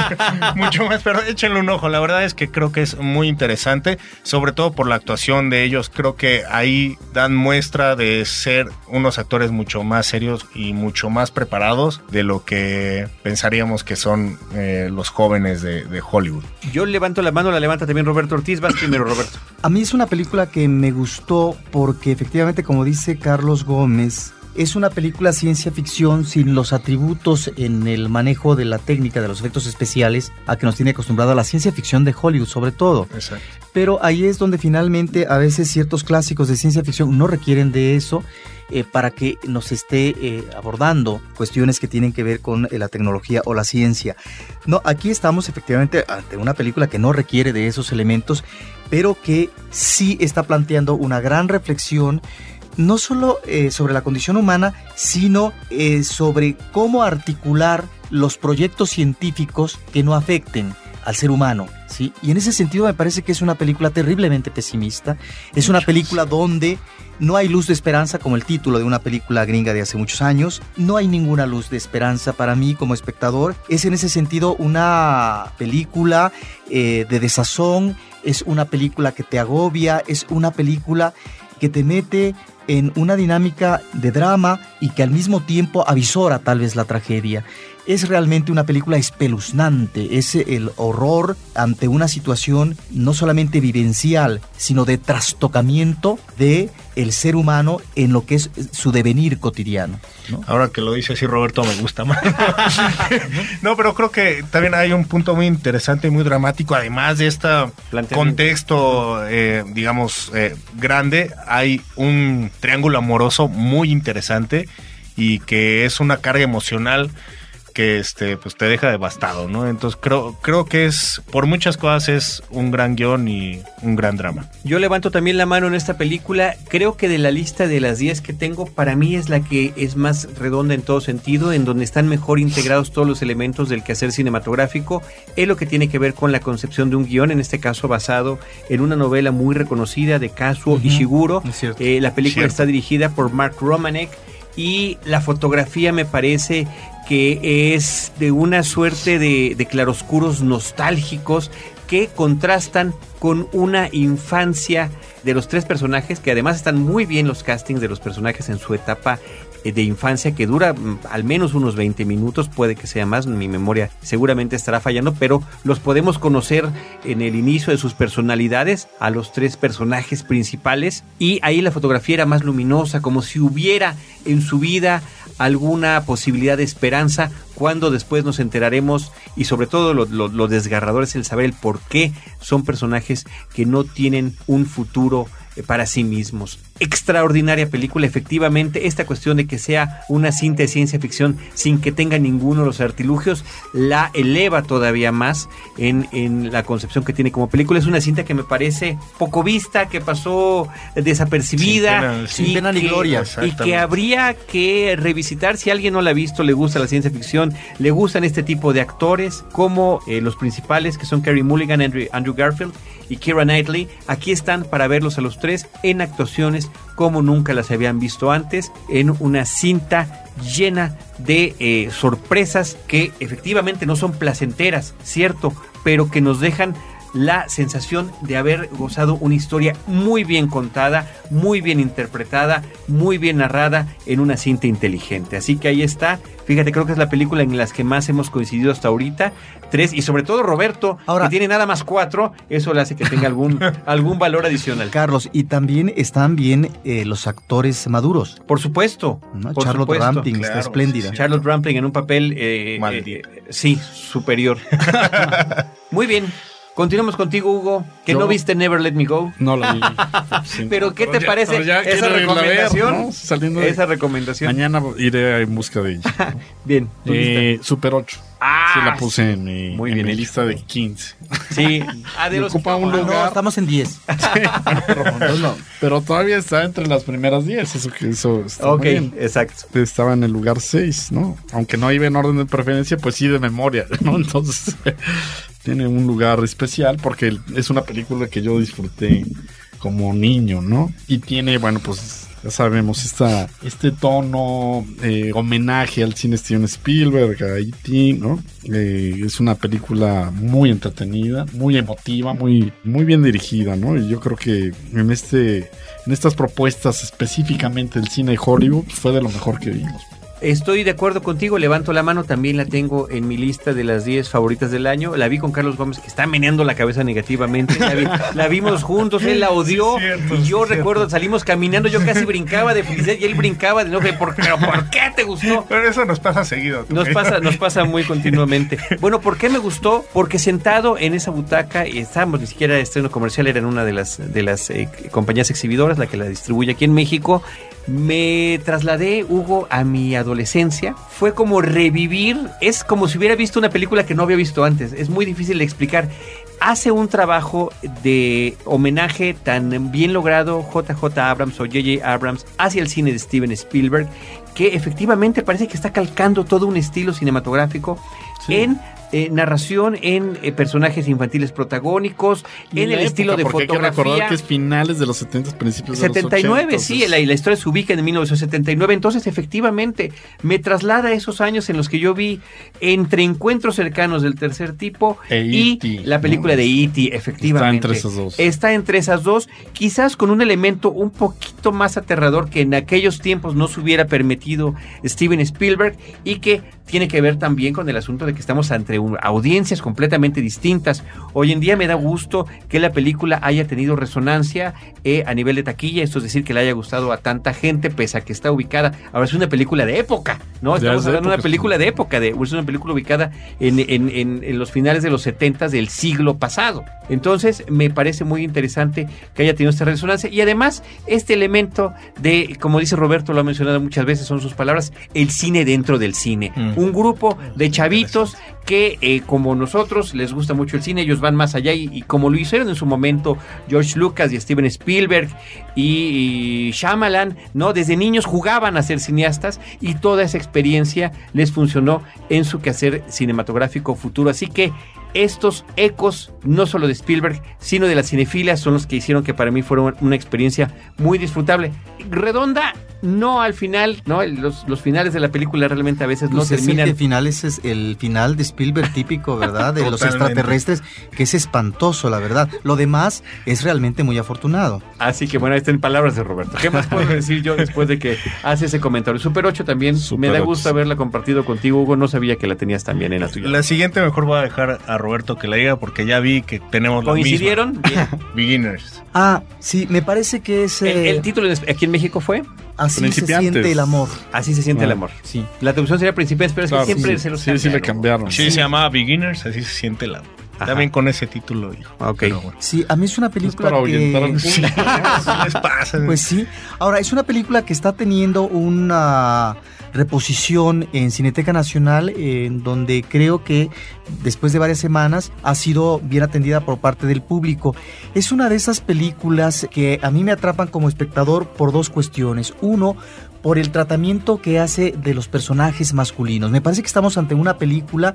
mucho más, pero échenle un ojo. La verdad es que creo que es muy interesante, sobre todo por la actuación de ellos. Creo que ahí dan muestra de ser unos actores mucho más serios y mucho más preparados de lo que pensaríamos que son eh, los jóvenes de, de Hollywood. Yo levanto la mano, la levanta también Roberto Ortiz. Vas primero, Roberto. A mí es una película que me gustó porque efectivamente, como dice Carlos Gómez, es una película ciencia ficción sin los atributos en el manejo de la técnica de los efectos especiales a que nos tiene acostumbrado a la ciencia ficción de Hollywood sobre todo. Exacto. Pero ahí es donde finalmente a veces ciertos clásicos de ciencia ficción no requieren de eso eh, para que nos esté eh, abordando cuestiones que tienen que ver con eh, la tecnología o la ciencia. No, aquí estamos efectivamente ante una película que no requiere de esos elementos, pero que sí está planteando una gran reflexión no solo eh, sobre la condición humana, sino eh, sobre cómo articular los proyectos científicos que no afecten al ser humano. ¿sí? Y en ese sentido me parece que es una película terriblemente pesimista. Es una película donde no hay luz de esperanza, como el título de una película gringa de hace muchos años. No hay ninguna luz de esperanza para mí como espectador. Es en ese sentido una película eh, de desazón, es una película que te agobia, es una película que te mete en una dinámica de drama y que al mismo tiempo avisora tal vez la tragedia. Es realmente una película espeluznante, es el horror ante una situación no solamente vivencial, sino de trastocamiento de el ser humano en lo que es su devenir cotidiano. ¿no? Ahora que lo dice así Roberto me gusta más. no, pero creo que también hay un punto muy interesante y muy dramático. Además de este contexto, eh, digamos, eh, grande, hay un triángulo amoroso muy interesante y que es una carga emocional que este pues te deja devastado, ¿no? Entonces creo creo que es por muchas cosas es un gran guion y un gran drama. Yo levanto también la mano en esta película. Creo que de la lista de las 10 que tengo, para mí es la que es más redonda en todo sentido, en donde están mejor integrados todos los elementos del quehacer cinematográfico. Es lo que tiene que ver con la concepción de un guion, en este caso basado en una novela muy reconocida de Kazuo Ishiguro. es cierto. Eh, la película Cierto. está dirigida por Mark Romanek y la fotografía me parece que es de una suerte de, de claroscuros nostálgicos que contrastan con una infancia de los tres personajes, que además están muy bien los castings de los personajes en su etapa eh, de infancia, que dura mm, al menos unos 20 minutos, puede que sea más, mi memoria seguramente estará fallando, pero los podemos conocer en el inicio de sus personalidades a los tres personajes principales y ahí la fotografía era más luminosa, como si hubiera en su vida alguna posibilidad de esperanza cuando después nos enteraremos y sobre todo lo, lo- lo desgarrador es el saber el por qué son personajes que no tienen un futuro eh, para sí mismos. Extraordinaria película, efectivamente, esta cuestión de que sea una cinta de ciencia ficción sin que tenga ninguno de los artilugios, la eleva todavía más en, en la concepción que tiene como película. Es una cinta que me parece poco vista, que pasó desapercibida, Sin pena- sin y pena ni que- gloria. y que habría que revisitar si alguien no la ha visto, le gusta la ciencia ficción, le gustan este tipo de actores, como eh, los principales que son Carey Mulligan, Andrew, Andrew Garfield y Keira Knightley. Aquí están para verlos a los tres en actuaciones como nunca las habían visto antes, en una cinta llena de eh, sorpresas que efectivamente no son placenteras, cierto, pero que nos dejan la sensación de haber gozado una historia muy bien contada, muy bien interpretada, muy bien narrada en una cinta inteligente. Así que ahí está. Fíjate, creo que es la película en las que más hemos coincidido hasta ahorita. Tres, y sobre todo Roberto, Ahora- que tiene nada más cuatro, eso le hace que tenga algún, algún valor adicional. Carlos, y también están bien eh, los actores maduros. Por supuesto. ¿no? por Charlotte supuesto. Rampling está espléndida. sí. Charlotte Rampling en un papel, eh, eh, sí, superior. Muy bien. Continuamos contigo, Hugo, que Yo- no viste Never Let Me Go. No la vi. Sí, Pero, no, ¿qué te ya- parece ya esa ver, recomendación? ¿no? Saliendo de- Esa recomendación. Mañana iré en busca de ella. Bien. ¿tú Eh, Super 8. Ah, sí, la puse en mi, muy en bien mi lista de 15. viste? Sí. Ah, de Me los- ocupa un Ah, no, lugar. estamos en 10. Entonces, no, pero todavía está entre las primeras 10. Eso que eso está Ok, muy bien. exacto. Estaba en el lugar 6, ¿no? Aunque no iba en orden de preferencia, pues sí de memoria, ¿no? Entonces tiene un lugar especial porque es una película que yo disfruté como niño, ¿no? Y tiene, bueno, pues ya sabemos, esta, este tono, eh, homenaje al cine Steven Spielberg, a E.T., ¿no? Eh, es una película muy entretenida, muy emotiva, muy, muy bien dirigida, ¿no? Y yo creo que en este, en estas propuestas específicamente del cine de Hollywood fue de lo mejor que vimos. Estoy de acuerdo contigo, levanto la mano, también la tengo en mi lista de las 10 favoritas del año. La vi con Carlos Gómez, que está meneando la cabeza negativamente. La, vi- la vimos juntos, él la odió. Sí, cierto, y yo sí, recuerdo, salimos caminando, yo casi brincaba de felicidad y él brincaba de enojo. ¿Por, pero ¿por qué te gustó? Pero eso nos pasa seguido. Nos pasa, nos pasa muy continuamente. Bueno, ¿por qué me gustó? Porque sentado en esa butaca, y estábamos ni siquiera estreno comercial, era en una de las, de las eh, compañías exhibidoras, la que la distribuye aquí en México. Me trasladé, Hugo, a mi adolescencia. Fue como revivir, es como si hubiera visto una película que no había visto antes. Es muy difícil de explicar. Hace un trabajo de homenaje tan bien logrado JJ Abrams o JJ Abrams hacia el cine de Steven Spielberg que efectivamente parece que está calcando todo un estilo cinematográfico Sí. en eh, narración, en eh, personajes infantiles protagónicos, en el estilo de porque Hay que recordar fotografía. que es finales de los 70, principios de los 79, 80. sí, la, historia se ubica en 1979. Entonces, efectivamente, me traslada a esos años en los que yo vi entre encuentros cercanos del tercer tipo E y E.T., la película ¿no? de E.T., efectivamente. Está entre esas dos. Está entre esas dos, quizás con un elemento un poquito más aterrador que en aquellos tiempos no se hubiera permitido Steven Spielberg y que tiene que ver también con el asunto de que estamos ante audiencias completamente distintas. Hoy en día me da gusto que la película haya tenido resonancia eh, a nivel de taquilla, esto es decir, que le haya gustado a tanta gente, pese a que está ubicada. Ahora es una película de época, ¿no? Estamos hablando de una película de época, de, es una película ubicada en, en- en- en los finales de los 70 del siglo pasado. Entonces, me parece muy interesante que haya tenido esta resonancia y además este elemento de, como dice Roberto, lo ha mencionado muchas veces, son sus palabras, el cine dentro del cine. Mm. Un grupo de chavitos que, eh, como nosotros, les gusta mucho el cine, ellos van más allá y, como lo hicieron en su momento George Lucas y Steven Spielberg y, y Shyamalan, ¿no? Desde niños jugaban a ser cineastas y toda esa experiencia les funcionó en su quehacer cinematográfico futuro. Así que estos ecos, no solo de Spielberg, sino de la cinefilia, son los que hicieron que para mí fuera una experiencia muy disfrutable. Redonda, no al final, ¿no? Los, los finales de la película realmente a veces no Pues el terminan. que final ese es el final de Spielberg típico, ¿verdad? De los extraterrestres, que es espantoso, la verdad. Lo demás es realmente muy afortunado. Así que bueno, ahí están palabras de Roberto. ¿Qué más puedo decir yo después de que hace ese comentario? Super 8 también, Super me da 8. gusto haberla compartido contigo, Hugo. No sabía que la tenías también en la tuya. La siguiente mejor voy a dejar a Roberto que la diga porque ya vi que tenemos la misma. ¿Coincidieron? Beginners. Ah, sí, me parece que es... El, eh, el título en- aquí en México fue así se siente el amor. Así se siente Ah. el amor. Sí. La traducción sería principiantes, pero es Claro, que siempre sí, se los sí, sí le cambiaron. Sí, se llamaba Beginners, así se siente la. Ajá. También con ese título, hijo. Ok. Pero bueno. Sí, a mí es una película para ahuyentar que... Sí, así les pasa. Pues sí. Ahora, es una película que está teniendo una reposición en Cineteca Nacional, en donde creo que después de varias semanas ha sido bien atendida por parte del público. Es una de esas películas que a mí me atrapan como espectador por dos cuestiones. Uno, por el tratamiento que hace de los personajes masculinos. Me parece que estamos ante una película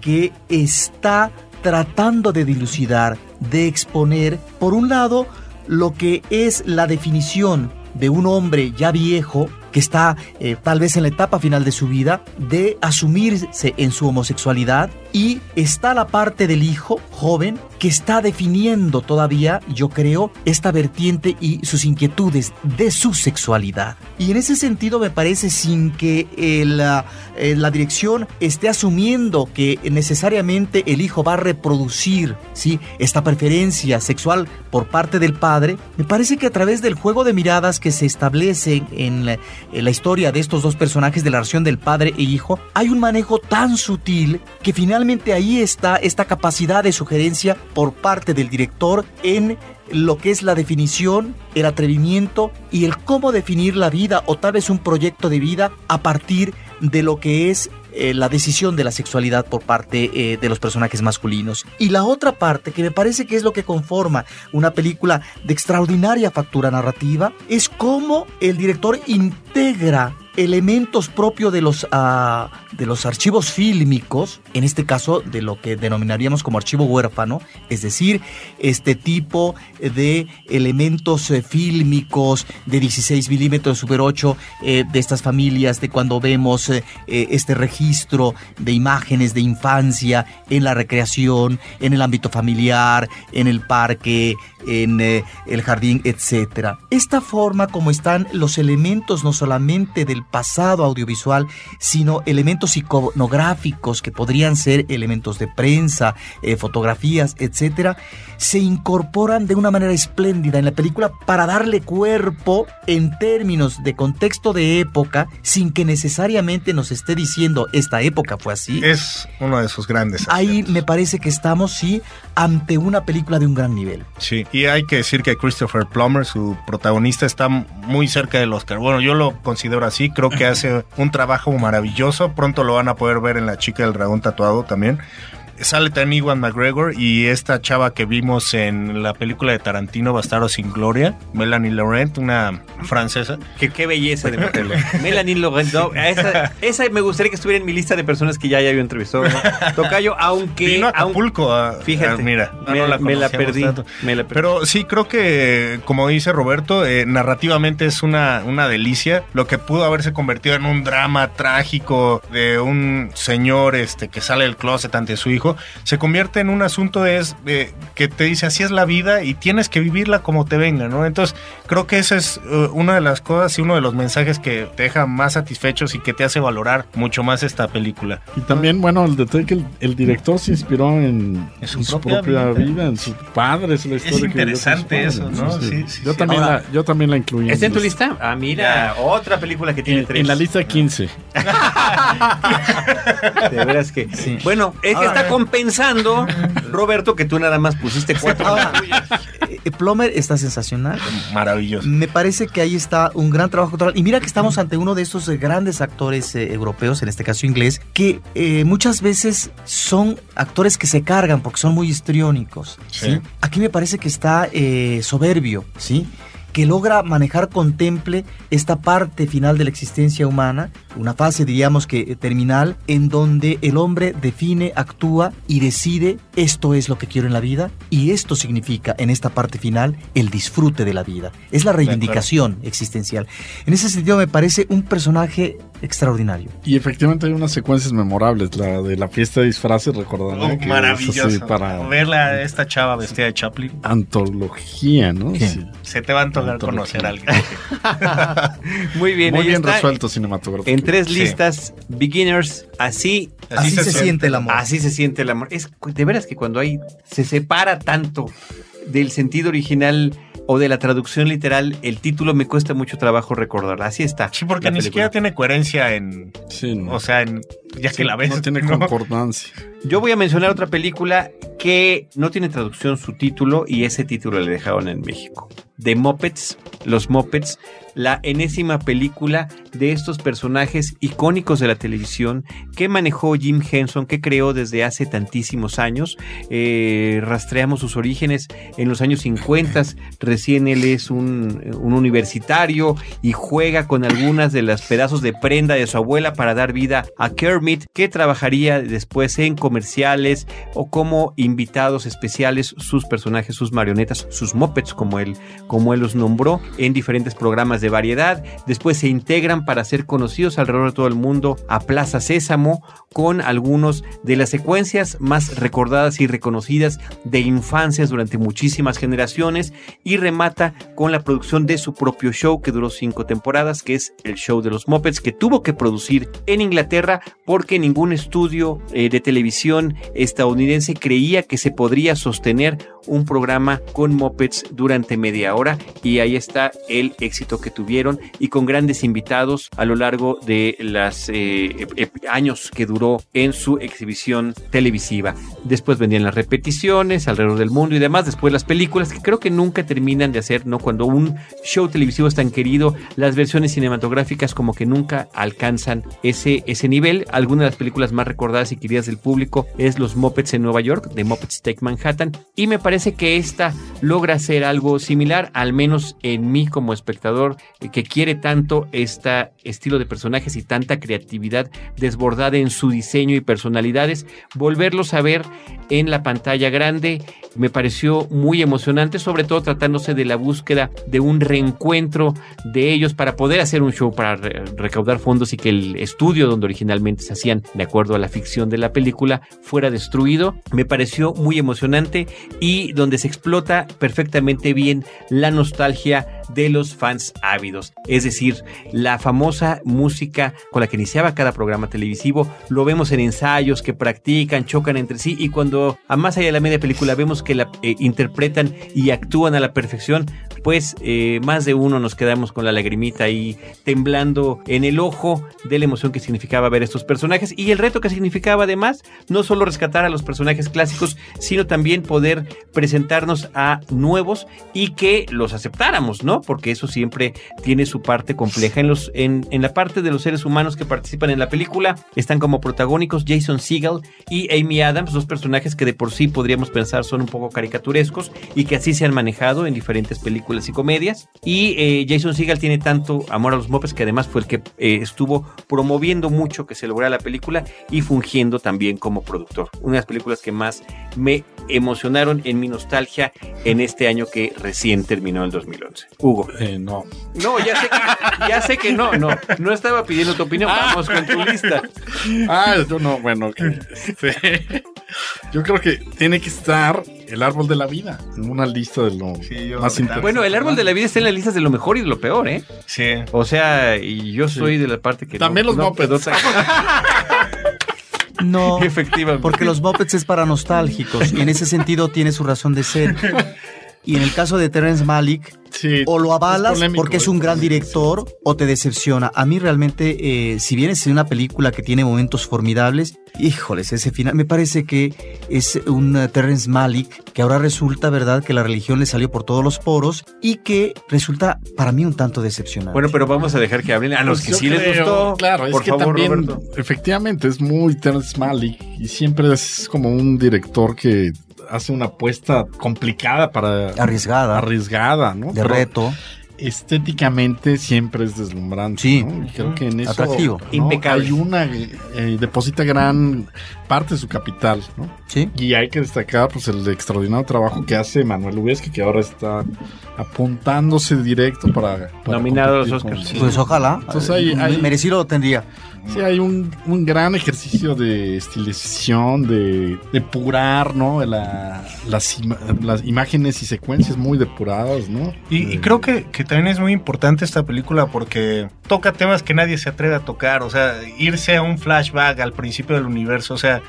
que está tratando de dilucidar, de exponer, por un lado, lo que es la definición de un hombre ya viejo que está eh, tal vez en la etapa final de su vida de asumirse en su homosexualidad y está la parte del hijo joven que está definiendo todavía, yo creo, esta vertiente y sus inquietudes de su sexualidad. Y en ese sentido me parece sin que la, eh, la dirección esté asumiendo que necesariamente el hijo va a reproducir ¿sí? esta preferencia sexual por parte del padre, me parece que a través del juego de miradas que se establece en la, en la historia de estos dos personajes de la relación del padre e hijo, hay un manejo tan sutil que finalmente ahí está esta capacidad de sugerencia por parte del director en lo que es la definición, el atrevimiento y el cómo definir la vida o tal vez un proyecto de vida a partir de lo que es eh, la decisión de la sexualidad por parte eh, de los personajes masculinos. Y la otra parte, que me parece que es lo que conforma una película de extraordinaria factura narrativa, es cómo el director integra elementos propios de los, ah, de los archivos fílmicos, en este caso de lo que denominaríamos como archivo huérfano, es decir, este tipo de elementos eh, fílmicos de 16 milímetros Super 8 eh, de estas familias, de cuando vemos eh, este registro de imágenes de infancia en la recreación, en el ámbito familiar, en el parque, en el jardín, etcétera. Esta forma como están los elementos no solamente del pasado audiovisual, sino elementos iconográficos que podrían ser elementos de prensa, eh, fotografías, etcétera, se incorporan de una manera espléndida en la película para darle cuerpo en términos de contexto de época, sin que necesariamente nos esté diciendo esta época fue así. Es uno de sus grandes. Ahí me parece que estamos, sí, ante una película de un gran nivel. Sí, y hay que decir que Christopher Plummer, su protagonista, está muy cerca del Oscar. Bueno, yo lo considero así, creo que hace un trabajo maravilloso. Pronto lo van a poder ver en La chica del dragón tatuado también. Sale también Iwan McGregor y esta chava que vimos en la película de Tarantino, Bastardo sin Gloria, Melanie Laurent, una francesa. Qué, qué belleza de mujer. Melanie Laurent. no, esa, esa me gustaría que estuviera en mi lista de personas que ya haya yo entrevistado. ¿no? Tocayo, aunque. Vino a Acapulco. a- Fíjate, a- mira, me, no me la conocíamos perdí. tanto. Me la perdí. Pero sí, creo que, como dice Roberto, eh, narrativamente es una, una delicia. Lo que pudo haberse convertido en un drama trágico de un señor este, que sale del closet ante su hijo, se convierte en un asunto es, que te dice así es la vida y tienes que vivirla como te venga, ¿no? Entonces, creo que esa es eh, una de las cosas y uno de los mensajes que te deja más satisfechos y que te hace valorar mucho más esta película. Y también, bueno, el detalle que el, el director se inspiró en, En su en su propia propia, vida. vida. en sus padres, la historia que sus interesante padres, eso, ¿no? Sí, sí, yo, sí. También Ahora- la, yo también la incluí. ¿Está en tu lista? Ah, mira, otra película que tiene En, tres. en la lista 15. De veras que. Sí. Bueno, es que compensando, Roberto, que tú nada más pusiste cuatro. Ahora, eh, Plummer está sensacional. Maravilloso. Me parece que ahí está un gran trabajo cultural. Y mira que estamos ante uno de esos eh, grandes actores eh, europeos, en este caso inglés, que eh, muchas veces son actores que se cargan porque son muy histriónicos. ¿sí? Sí. Aquí me parece que está eh, soberbio, ¿sí? Que logra manejar con temple esta parte final de la existencia humana, una fase diríamos que eh, terminal, en donde el hombre define, actúa y decide esto es lo que quiero en la vida y esto significa en esta parte final el disfrute de la vida. Es la reivindicación existencial. En ese sentido me parece un personaje extraordinario. Y efectivamente hay unas secuencias memorables. La de la fiesta de disfraces, recordarán. Oh, maravilloso. así para Verla a esta chava vestida de Chaplin. antología, ¿no? Sí. Se te va a antojar Antología. conocer a alguien. Muy bien, Muy bien está. resuelto cinematográfico. En tres Sí. listas, beginners, así. Así, se, siente el amor. Así se siente el amor. Es de veras que cuando hay se separa tanto del sentido original o de la traducción literal, el título me cuesta mucho trabajo recordarla. Así está. Sí, porque ni película. siquiera tiene coherencia en. Sí, no. O sea, en, ya que la ves. No tiene ¿no? concordancia. Yo voy a mencionar otra película que no tiene traducción su título y ese título le dejaron en México. The Muppets, Los Muppets, la enésima película de estos personajes icónicos de la televisión que manejó Jim Henson, que creó desde hace tantísimos años. Eh, rastreamos sus orígenes en los años 50. Recién él es un, un universitario y juega con algunas de los pedazos de prenda de su abuela para dar vida a Kermit, que trabajaría después en comerciales o como invitados especiales, sus personajes, sus marionetas, sus mopeds, como él, como él los nombró. en diferentes programas de variedad. Después se integran para ser conocidos alrededor de todo el mundo a Plaza Sésamo con algunos de las secuencias más recordadas y reconocidas de infancias durante muchísimas generaciones y remata con la producción de su propio show que duró cinco temporadas, que es el show de los Muppets, que tuvo que producir en Inglaterra porque ningún estudio eh, de televisión estadounidense creía que se podría sostener un programa con Muppets durante media hora y ahí está el éxito que tuvieron y con grandes invitados a lo largo de los eh, años que duró en su exhibición televisiva. Después vendían las repeticiones alrededor del mundo y demás, después las películas que creo que nunca terminan de hacer, ¿no? Cuando un show televisivo es tan querido, las versiones cinematográficas como que nunca alcanzan ese, ese nivel. Algunas de las películas más recordadas y queridas del público es Los Muppets en Nueva York, de Muppets Take Manhattan, y me parece que esta logra hacer algo similar, al menos en mí como espectador, eh, que quiere tanto este estilo de personajes y tanta creatividad desbordada en su diseño y personalidades, volverlos a ver en la pantalla grande me pareció muy emocionante, sobre todo tratándose de la búsqueda de un reencuentro de ellos para poder hacer un show para recaudar fondos y que el estudio donde originalmente se hacían de acuerdo a la ficción de la película fuera destruido. Me pareció muy emocionante y donde se explota perfectamente bien la nostalgia de los fans Es decir, la famosa música con la que iniciaba cada programa televisivo, lo vemos en ensayos que practican, chocan entre sí y cuando a más allá de la media película vemos que la eh, interpretan y actúan a la perfección, pues más de uno nos quedamos con la lagrimita ahí temblando en el ojo de la emoción que significaba ver estos personajes y el reto que significaba además no solo rescatar a los personajes clásicos, sino también poder presentarnos a nuevos y que los aceptáramos, ¿no? Porque eso siempre tiene su parte compleja. En, los, en, en la parte de los seres humanos que participan en la película están como protagónicos Jason Segel y Amy Adams, dos personajes que de por sí podríamos pensar son un poco caricaturescos y que así se han manejado en diferentes películas y comedias. Y eh, Jason Segel tiene tanto amor a los Muppets que además fue el que eh, estuvo promoviendo mucho que se lograra la película y fungiendo también como productor. Una de las películas que más me emocionaron en mi nostalgia en este año que recién terminó el 2011. Hugo. Eh, no. No, ya sé, que, ya sé que no, no. No estaba pidiendo tu opinión. Vamos con tu lista. Ah, yo no, bueno, que, este, yo creo que tiene que estar el árbol de la vida en una lista de lo más interesante. Bueno, el árbol de la vida está en las listas de lo mejor y de lo peor, ¿eh? Sí. O sea, y yo soy de la parte que También no, los no, Muppets. No, Efectivamente. porque los Muppets es para nostálgicos y en ese sentido tiene su razón de ser. Y en el caso de Terrence Malick, Sí, o lo es avalas polémico porque es un gran sí, director o te decepciona. A mí realmente, eh, si bien es una película que tiene momentos formidables, híjoles, ese final, me parece que es un eh, Terrence Malick que ahora resulta, ¿verdad?, que la religión le salió por todos los poros y que resulta para mí un tanto decepcionante. Bueno, pero vamos a dejar que hablen a los Pues que sí les gustó. Claro, es Por que favor, también, Roberto. efectivamente, es muy Terrence Malick y siempre es como un director que hace una apuesta complicada para Arriesgada, arriesgada, ¿no? de Pero reto. estéticamente siempre es deslumbrante. Sí. ¿no? Y creo que en eso Atractivo. ¿no? Impecable. Hay una eh, deposita gran parte de su capital, ¿no? Sí. Y hay que destacar pues el extraordinario trabajo que hace Manuel Ubesque, que ahora está apuntándose directo para, para Nominado a los Oscars. con- Pues ojalá. Entonces hay- Eh, hay- Merecido lo tendría. Sí, hay un, un gran ejercicio de estilización, de depurar, ¿no? La- las, ima- las imágenes y secuencias muy depuradas, ¿no? Y, y Eh, creo que, que también es muy importante esta película porque toca temas que nadie se atreve a tocar. O sea, irse a un flashback al principio del universo. O sea,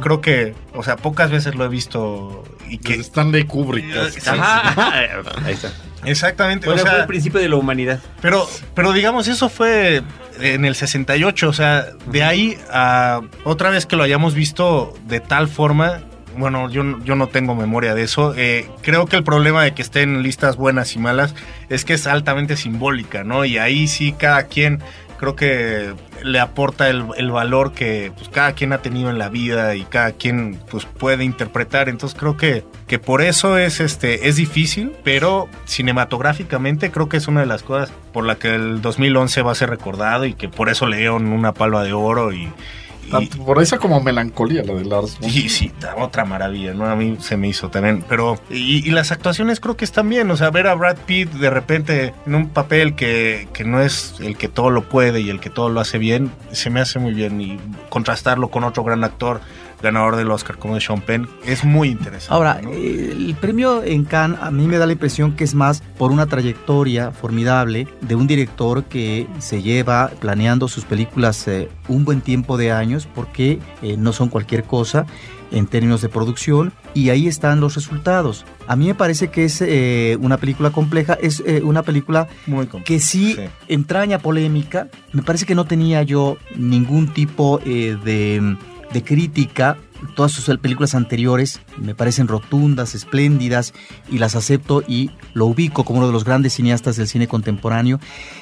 creo que, o sea, pocas veces lo he visto y que. Stanley Kubrick. Ajá. Ahí está. Exactamente. Bueno, o fue sea, el principio de la humanidad. Pero, pero digamos, eso fue en el 68, o sea, de ahí a otra vez que lo hayamos visto de tal forma, bueno, yo, no- yo no tengo memoria de eso. eh, creo que el problema de que estén listas buenas y malas es que es altamente simbólica, ¿no? Y ahí sí cada quien creo que le aporta el, el valor que pues, cada quien ha tenido en la vida y cada quien pues puede interpretar. Entonces creo que, que por eso es este es difícil, pero cinematográficamente creo que es una de las cosas por la que el 2011 va a ser recordado y que por eso le dieron una palma de oro y, Tanto por esa como melancolía, la de Lars. von Sí, sí, otra maravilla, ¿no? A mí se me hizo también. Pero, y, y las actuaciones creo que están bien. O sea, ver a Brad Pitt de repente en un papel que, que no es el que todo lo puede y el que todo lo hace bien, se me hace muy bien. Y contrastarlo con otro gran actor, ganador del Oscar como de Sean Penn, es muy interesante. Ahora, ¿no? eh, el premio en Cannes a mí me da la impresión que es más por una trayectoria formidable de un director que se lleva planeando sus películas eh, un buen tiempo de años porque eh, no son cualquier cosa en términos de producción y ahí están los resultados. A mí me parece que es eh, una película compleja, es eh, una película muy complejo. que sí, Sí. entraña polémica. Me parece que no tenía yo ningún tipo eh, de, de crítica. Todas sus películas anteriores me parecen rotundas, espléndidas, y las acepto y lo ubico como uno de los grandes cineastas del cine contemporáneo.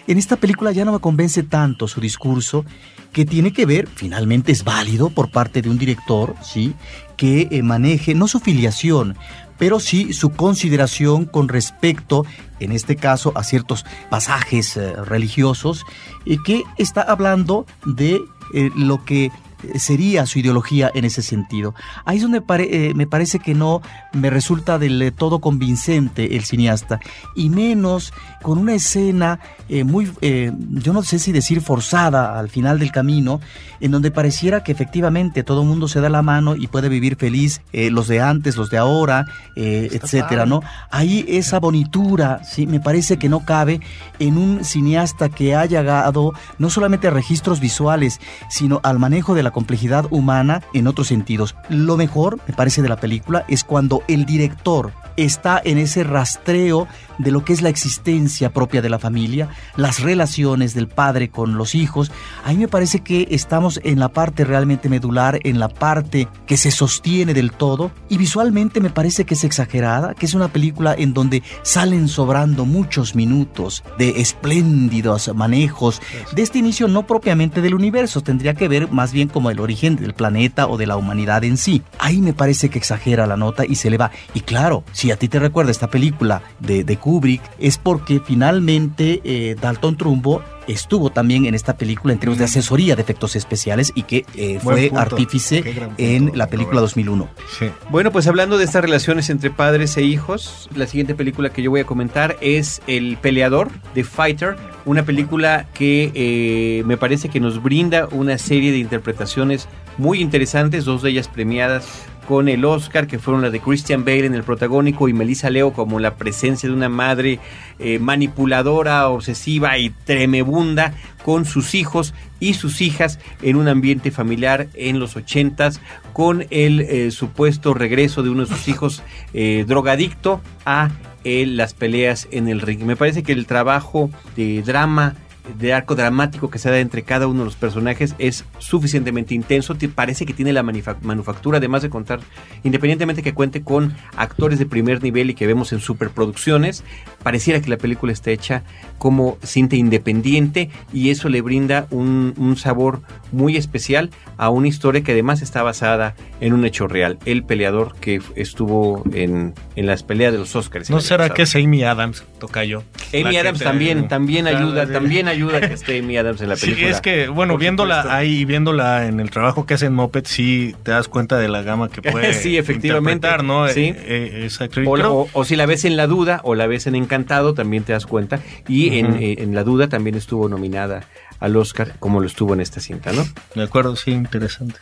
En esta película ya no me convence tanto su discurso, que tiene que ver, finalmente es válido por parte de un director, ¿sí? que eh, maneje no su filiación, pero sí su consideración con respecto, en este caso, a ciertos pasajes eh, religiosos, y que está hablando de eh, lo que eh, sería su ideología en ese sentido. Ahí es donde pare- eh, me parece que no me resulta del todo convincente el cineasta, y menos con una escena eh, muy, eh, yo no sé si decir forzada al final del camino, en donde pareciera que efectivamente todo el mundo se da la mano y puede vivir feliz, los de antes, los de ahora, etcétera, ¿no? Ahí esa bonitura, sí, me parece que no cabe en un cineasta que ha llegado no solamente a registros visuales, sino al manejo de la complejidad humana en otros sentidos. Lo mejor, me parece, de la película es cuando el director está en ese rastreo de lo que es la existencia propia de la familia, las relaciones del padre con los hijos. Ahí me parece que estamos en la parte realmente medular, en la parte que se sostiene del todo y visualmente me parece que es exagerada, que es una película en donde salen sobrando muchos minutos de espléndidos manejos de este inicio no propiamente del universo, tendría que ver más bien como el origen del planeta o de la humanidad en sí. Ahí me parece que exagera la nota y se le va. Y claro, si a ti te recuerda esta película de, de Kubrick, es porque finalmente eh, Dalton Trumbo estuvo también en esta película en términos de asesoría de efectos especiales y que eh, Mm. Fue punto. artífice punto, en la película Roberto. 2001. Sí. Bueno, pues hablando de estas relaciones entre padres e hijos, la siguiente película que yo voy a comentar es El Peleador, The Fighter, una película que eh, me parece que nos brinda una serie de interpretaciones muy interesantes, dos de ellas premiadas con el Oscar, que fueron las de Christian Bale en el protagónico y Melissa Leo como la presencia de una madre eh, manipuladora, obsesiva y tremebunda con sus hijos y sus hijas en un ambiente familiar en los ochentas con el eh, supuesto regreso de uno de sus hijos eh, drogadicto a eh, las peleas en el ring. Me parece que el trabajo de drama de arco dramático que se da entre cada uno de los personajes es suficientemente intenso. Te parece que tiene la manufactura, además de contar, independientemente que cuente con actores de primer nivel y que vemos en superproducciones, pareciera que la película está hecha como cinta independiente y eso le brinda un, un sabor muy especial a una historia que además está basada en un hecho real. El peleador que estuvo en, en las peleas de los Oscars. ¿No será que es Amy Adams, tocayo? Amy Adams te- también, también ayuda, sí. también ayuda que esté Amy Adams en la Sí, película. es que, bueno, viéndola ahí, viéndola en el trabajo que hace en Moped, sí te das cuenta de la gama que puede Sí, efectivamente. interpretar, ¿no? Sí. Eh, eh. O, o- o si la ves en La Duda o la ves en Encantado, también te das cuenta. Y en, eh, en La Duda también estuvo nominada al Oscar, como lo estuvo en esta cinta, ¿no? De acuerdo, sí, interesante.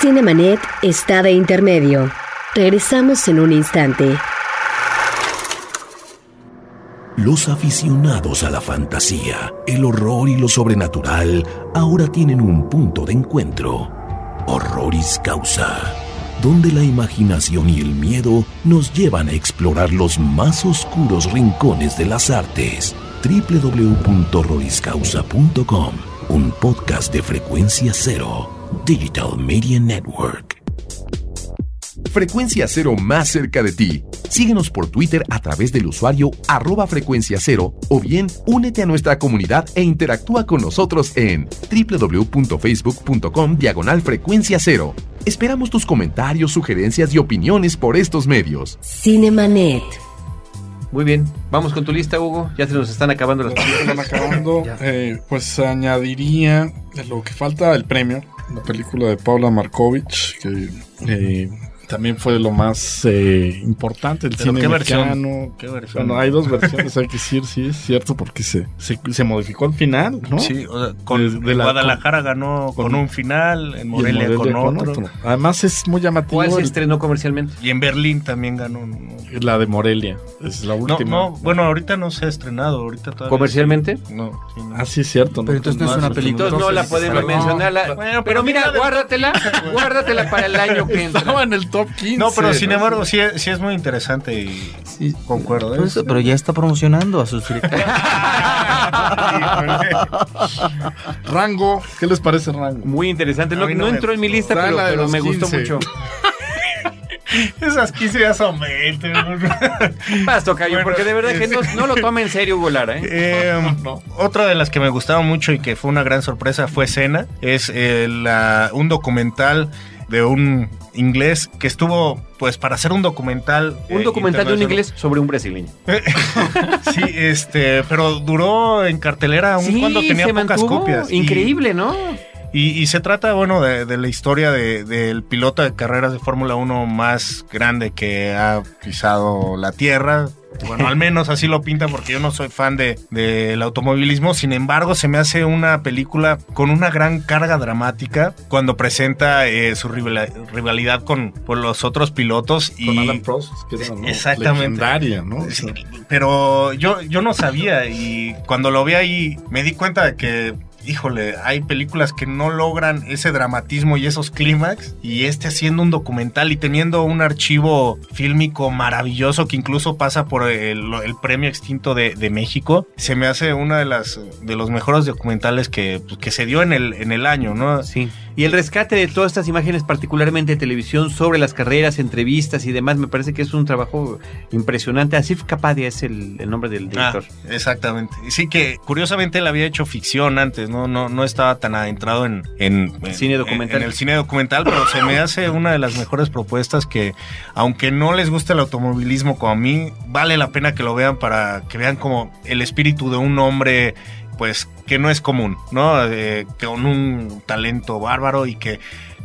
Cinemanet está de intermedio. Regresamos en un instante. Los aficionados a la fantasía, el horror y lo sobrenatural ahora tienen un punto de encuentro. Horroris Causa, donde la imaginación y el miedo nos llevan a explorar los más oscuros rincones de las artes. www.horroriscausa.com, un podcast de frecuencia cero, Digital Media Network. Frecuencia Cero más cerca de ti. Síguenos por Twitter a través del usuario arroba frecuencia cero o bien únete a nuestra comunidad e interactúa con nosotros en www.facebook.com diagonal frecuencia cero. Esperamos tus comentarios, sugerencias y opiniones por estos medios. Cinemanet. Muy bien. Vamos con tu lista, Hugo. Ya se nos están acabando las Las películas van acabando. Eh, pues añadiría lo que falta el premio, la película de Paula Markovich, que eh, también fue lo más eh, importante Pero cine ¿qué mexicano. versión? ¿Qué versión? Bueno, hay dos versiones, hay que decir, sí, es cierto, porque se, se, se modificó el final, ¿no? Sí, o sea, con De- de la- Guadalajara ganó con, con- un final, en Morelia, Morelia con, otro. Además es muy llamativo ¿Cuál se el- estrenó comercialmente? Y en Berlín también ganó. No, la de Morelia. Es la última. no, bueno, ahorita no se ha estrenado, ahorita todavía. ¿Comercialmente? No, sí, no. Ah, sí, es cierto. Pero entonces no es una película. Entonces no la podemos mencionar. bueno, pero, pero mira, guárdatela. guárdatela para el año que entra. Estaba en el top 15. No, pero sin embargo sí, es- sí es muy interesante y Sí, concuerdo. ¿eh? por eso, pero ya está promocionando a sus directores. Rango, ¿qué les parece Rango? Muy interesante. No, mí no no me entró en mi lista, Está pero, la de pero los me gustó 15. mucho. Esas 15 ya son 20. Vas, Tocayo, Bueno, porque de verdad que no, no lo tome en serio Hugo Lara, ¿eh? Eh, Otra de las que me gustaron mucho y que fue una gran sorpresa fue Cena. Es eh, la- un documental de un inglés que estuvo, pues, para hacer un documental. Un eh, documental de un inglés sobre un brasileño. Sí, este, pero duró en cartelera aún Sí, cuando tenía se pocas mantuvo. copias. Y- Increíble, ¿no? Y, y se trata, bueno, de, de la historia de- del piloto de carreras de Fórmula 1 más grande que ha pisado la Tierra. Bueno, al menos así lo pinta porque yo no soy fan de- del automovilismo. Sin embargo, se me hace una película con una gran carga dramática cuando presenta eh, su rivalidad con, con los otros pilotos. Y, Con Alan Prost, que era ¿no? Exactamente. legendaria, ¿no? Sí, pero yo, yo no sabía y cuando lo vi ahí me di cuenta de que, híjole, hay películas que no logran ese dramatismo y esos clímax y este haciendo un documental y teniendo un archivo fílmico maravilloso que incluso pasa por el, el premio extinto de, de México, se me hace una de las de los mejores documentales que, pues, que se dio en el, en el año, ¿no? Sí. Y el rescate de todas estas imágenes, particularmente de televisión, sobre las carreras, entrevistas y demás, me parece que es un trabajo impresionante. Asif Kapadia es el, el nombre del Ah, director. exactamente. Sí que curiosamente él había hecho ficción antes, no, no, no estaba tan adentrado en, en- en- Cine documental. En, el cine documental, pero se me hace una de las mejores propuestas que, aunque no les guste el automovilismo como a mí, vale la pena que lo vean para que vean como el espíritu de un hombre, pues, que no es común, ¿no? Eh, con un talento bárbaro y que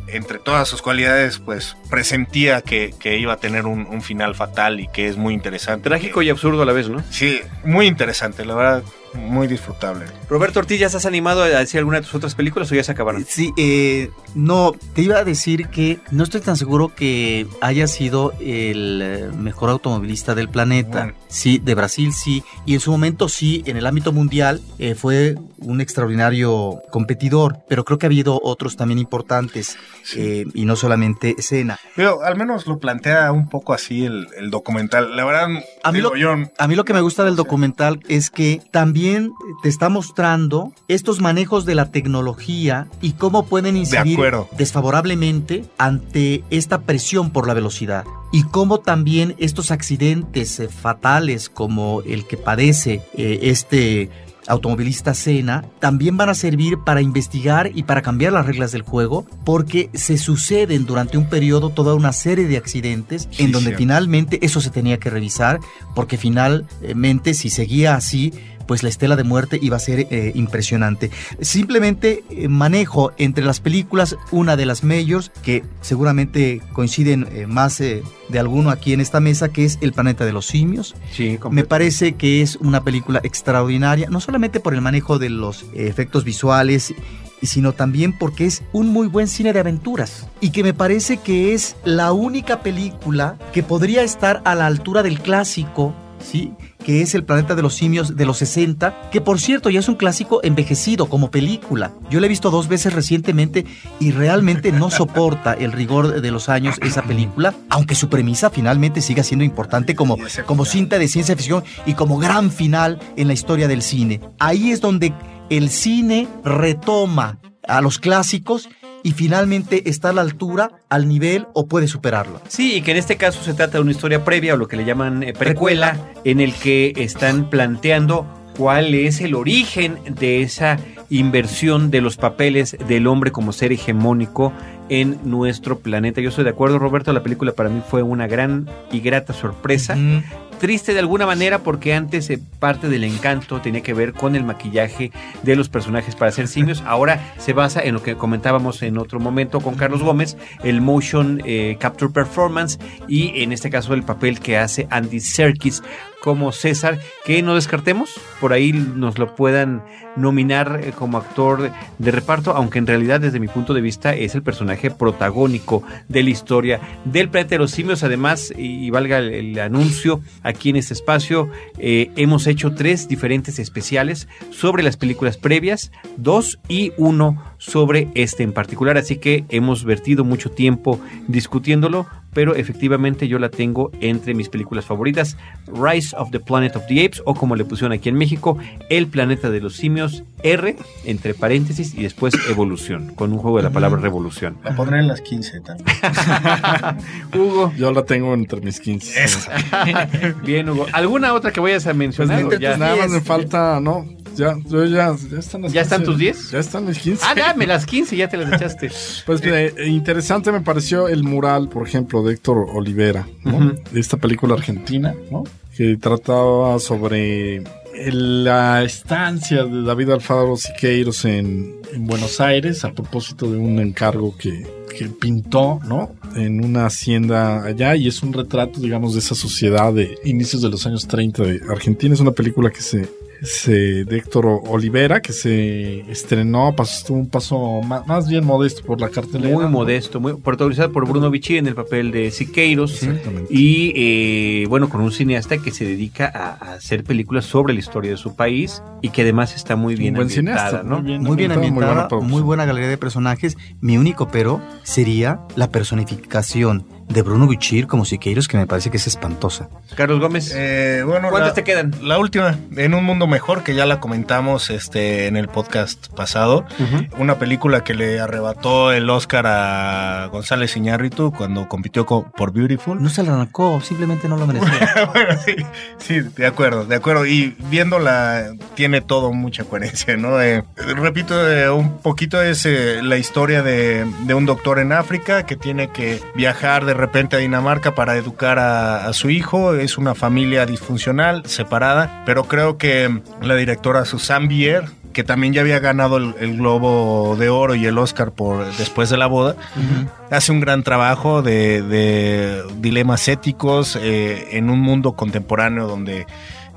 entre todas sus cualidades, pues presentía que, que iba a tener un, un final fatal y que es muy interesante. Trágico y absurdo a la vez, ¿no? Sí, muy interesante, la verdad, muy disfrutable. Roberto Ortiz, ¿has animado a decir alguna de tus otras películas o ya se acabaron? Sí, eh, no, te iba a decir que no estoy tan seguro que haya sido el eh, mejor automovilista del planeta. Bueno. Sí, de Brasil sí, y en su momento sí, en el ámbito mundial eh, fue un extraordinario competidor, pero creo que ha habido otros también importantes eh, y no solamente Senna. Pero al menos lo plantea un poco así el, el documental. La verdad, A mí digo, lo- yo A mí lo que me gusta del documental es que también te está mostrando estos manejos de la tecnología y cómo pueden incidir desfavorablemente ante esta presión por la velocidad. Y cómo también estos accidentes eh, fatales como el que padece eh, este automovilista Senna también van a servir para investigar y para cambiar las reglas del juego porque se suceden durante un periodo toda una serie de accidentes Sí, en donde finalmente eso se tenía que revisar porque finalmente si seguía así pues la estela de muerte iba a ser eh, impresionante. Simplemente eh, manejo entre las películas una de las majors que seguramente coinciden eh, más eh, de alguno aquí en esta mesa, que es El planeta de los simios. Sí, Me parece que es una película extraordinaria, no solamente por el manejo de los efectos visuales, sino también porque es un muy buen cine de aventuras y que me parece que es la única película que podría estar a la altura del clásico, ¿sí? que es El planeta de los simios de los 60, que por cierto ya es un clásico envejecido como película. Yo la he visto dos veces recientemente y realmente no soporta el rigor de los años esa película, aunque su premisa finalmente siga siendo importante como, como cinta de ciencia ficción y como gran final en la historia del cine. Ahí es donde el cine retoma a los clásicos y finalmente está a la altura, al nivel o puede superarlo. Sí, y que en este caso se trata de una historia previa o lo que le llaman eh, precuela, en el que están planteando cuál es el origen de esa inversión de los papeles del hombre como ser hegemónico en nuestro planeta. Yo estoy de acuerdo, Roberto, la película para mí fue una gran y grata sorpresa. Triste de alguna manera porque antes eh, parte del encanto tenía que ver con el maquillaje de los personajes para hacer simios. Ahora se basa en lo que comentábamos en otro momento con Carlos Gómez, el motion eh, capture performance y en este caso el papel que hace Andy Serkis como César, que no descartemos, por ahí nos lo puedan nominar eh, como actor de reparto, aunque en realidad desde mi punto de vista es el personaje protagónico de la historia del planeta de los simios. Además, y valga el, anuncio, aquí en este espacio eh, hemos hecho tres diferentes especiales sobre las películas previas, dos y uno sobre este en particular, así que hemos vertido mucho tiempo discutiéndolo pero efectivamente yo la tengo entre mis películas favoritas, Rise of the Planet of the Apes, o como le pusieron aquí en México, El Planeta de los Simios, R, entre paréntesis, y después Evolución, con un juego de la palabra revolución. La pondré en las 15 también. Hugo. Yo la tengo entre mis 15. Bien, Hugo. ¿Alguna otra que vayas a mencionar? Pues ya? Nada más me falta, no, ya, yo ya, ya están las ¿Ya están tus 10? Ya están las 15. Ah, dame las 15, ya te las echaste. pues eh, interesante me pareció el mural, por ejemplo, de Héctor Olivera, ¿no? De esta película argentina, ¿no? Que trataba sobre la estancia de David Alfaro Siqueiros en, en Buenos Aires a propósito de un encargo que, que pintó, ¿no? En una hacienda allá y es un retrato, digamos, de esa sociedad de inicios de los años 30 de Argentina. Es una película que se de Héctor Olivera, que se estrenó, pasó un paso más, bien modesto por la cartelera. Muy modesto, muy protagonizado por Bruno Vichy en el papel de Siqueiros. Y eh, bueno, con un cineasta que se dedica a, hacer películas sobre la historia de su país y que además está muy bien buen ambientada, ¿no? Muy bien, ambientada, muy buena galería de personajes. Mi único pero sería la personificación de Bruno Bichir como Siqueiros que me parece que es espantosa. Carlos Gómez, eh, bueno, ¿cuántas te quedan? La última, En un mundo mejor, que ya la comentamos este, en el podcast pasado. Una película que le arrebató el Oscar a González Iñárritu cuando compitió por Beautiful. No se la arrancó, simplemente no lo merecía. bueno, sí, sí, de acuerdo, de acuerdo. Y viéndola, tiene todo mucha coherencia, ¿no? Eh, repito, eh, un poquito es la historia de, de un doctor en África que tiene que viajar de repente a Dinamarca para educar a, su hijo. Es una familia disfuncional, separada, pero creo que la directora Susan Bier, que también ya había ganado el, Globo de Oro y el Oscar por después de la boda, hace un gran trabajo de, dilemas éticos eh, en un mundo contemporáneo donde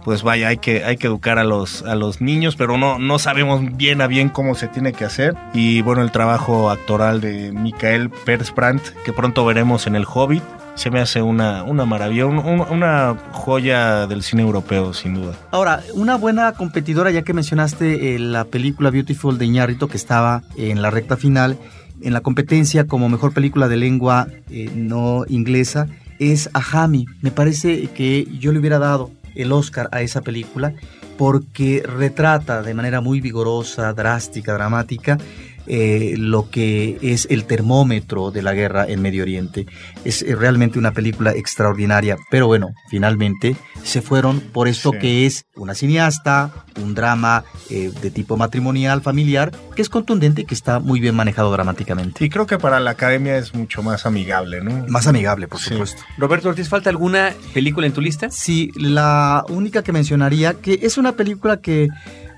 pues vaya, hay que, hay que educar a los, a los niños, pero no, no sabemos bien a bien cómo se tiene que hacer. Y bueno, el trabajo actoral de Michael Persbrandt, que pronto veremos en El Hobbit, se me hace una, una maravilla, una joya del cine europeo, sin duda. Ahora, una buena competidora, ya que mencionaste eh, la película Beautiful de Iñárritu, que estaba en la recta final, en la competencia como mejor película de lengua eh, no inglesa, es Ahami. Me parece que yo le hubiera dado el Oscar a esa película porque retrata de manera muy vigorosa, drástica, dramática, eh, lo que es el termómetro de la guerra en Medio Oriente. Es eh, realmente una película extraordinaria, pero bueno, finalmente se fueron por esto que es una cineasta, un drama eh, de tipo matrimonial, familiar, que es contundente y que está muy bien manejado dramáticamente. Y creo que para la academia es mucho más amigable, ¿no? Más amigable, por supuesto. Roberto Ortiz, ¿falta alguna película en tu lista? Sí, la única que mencionaría, que es una película que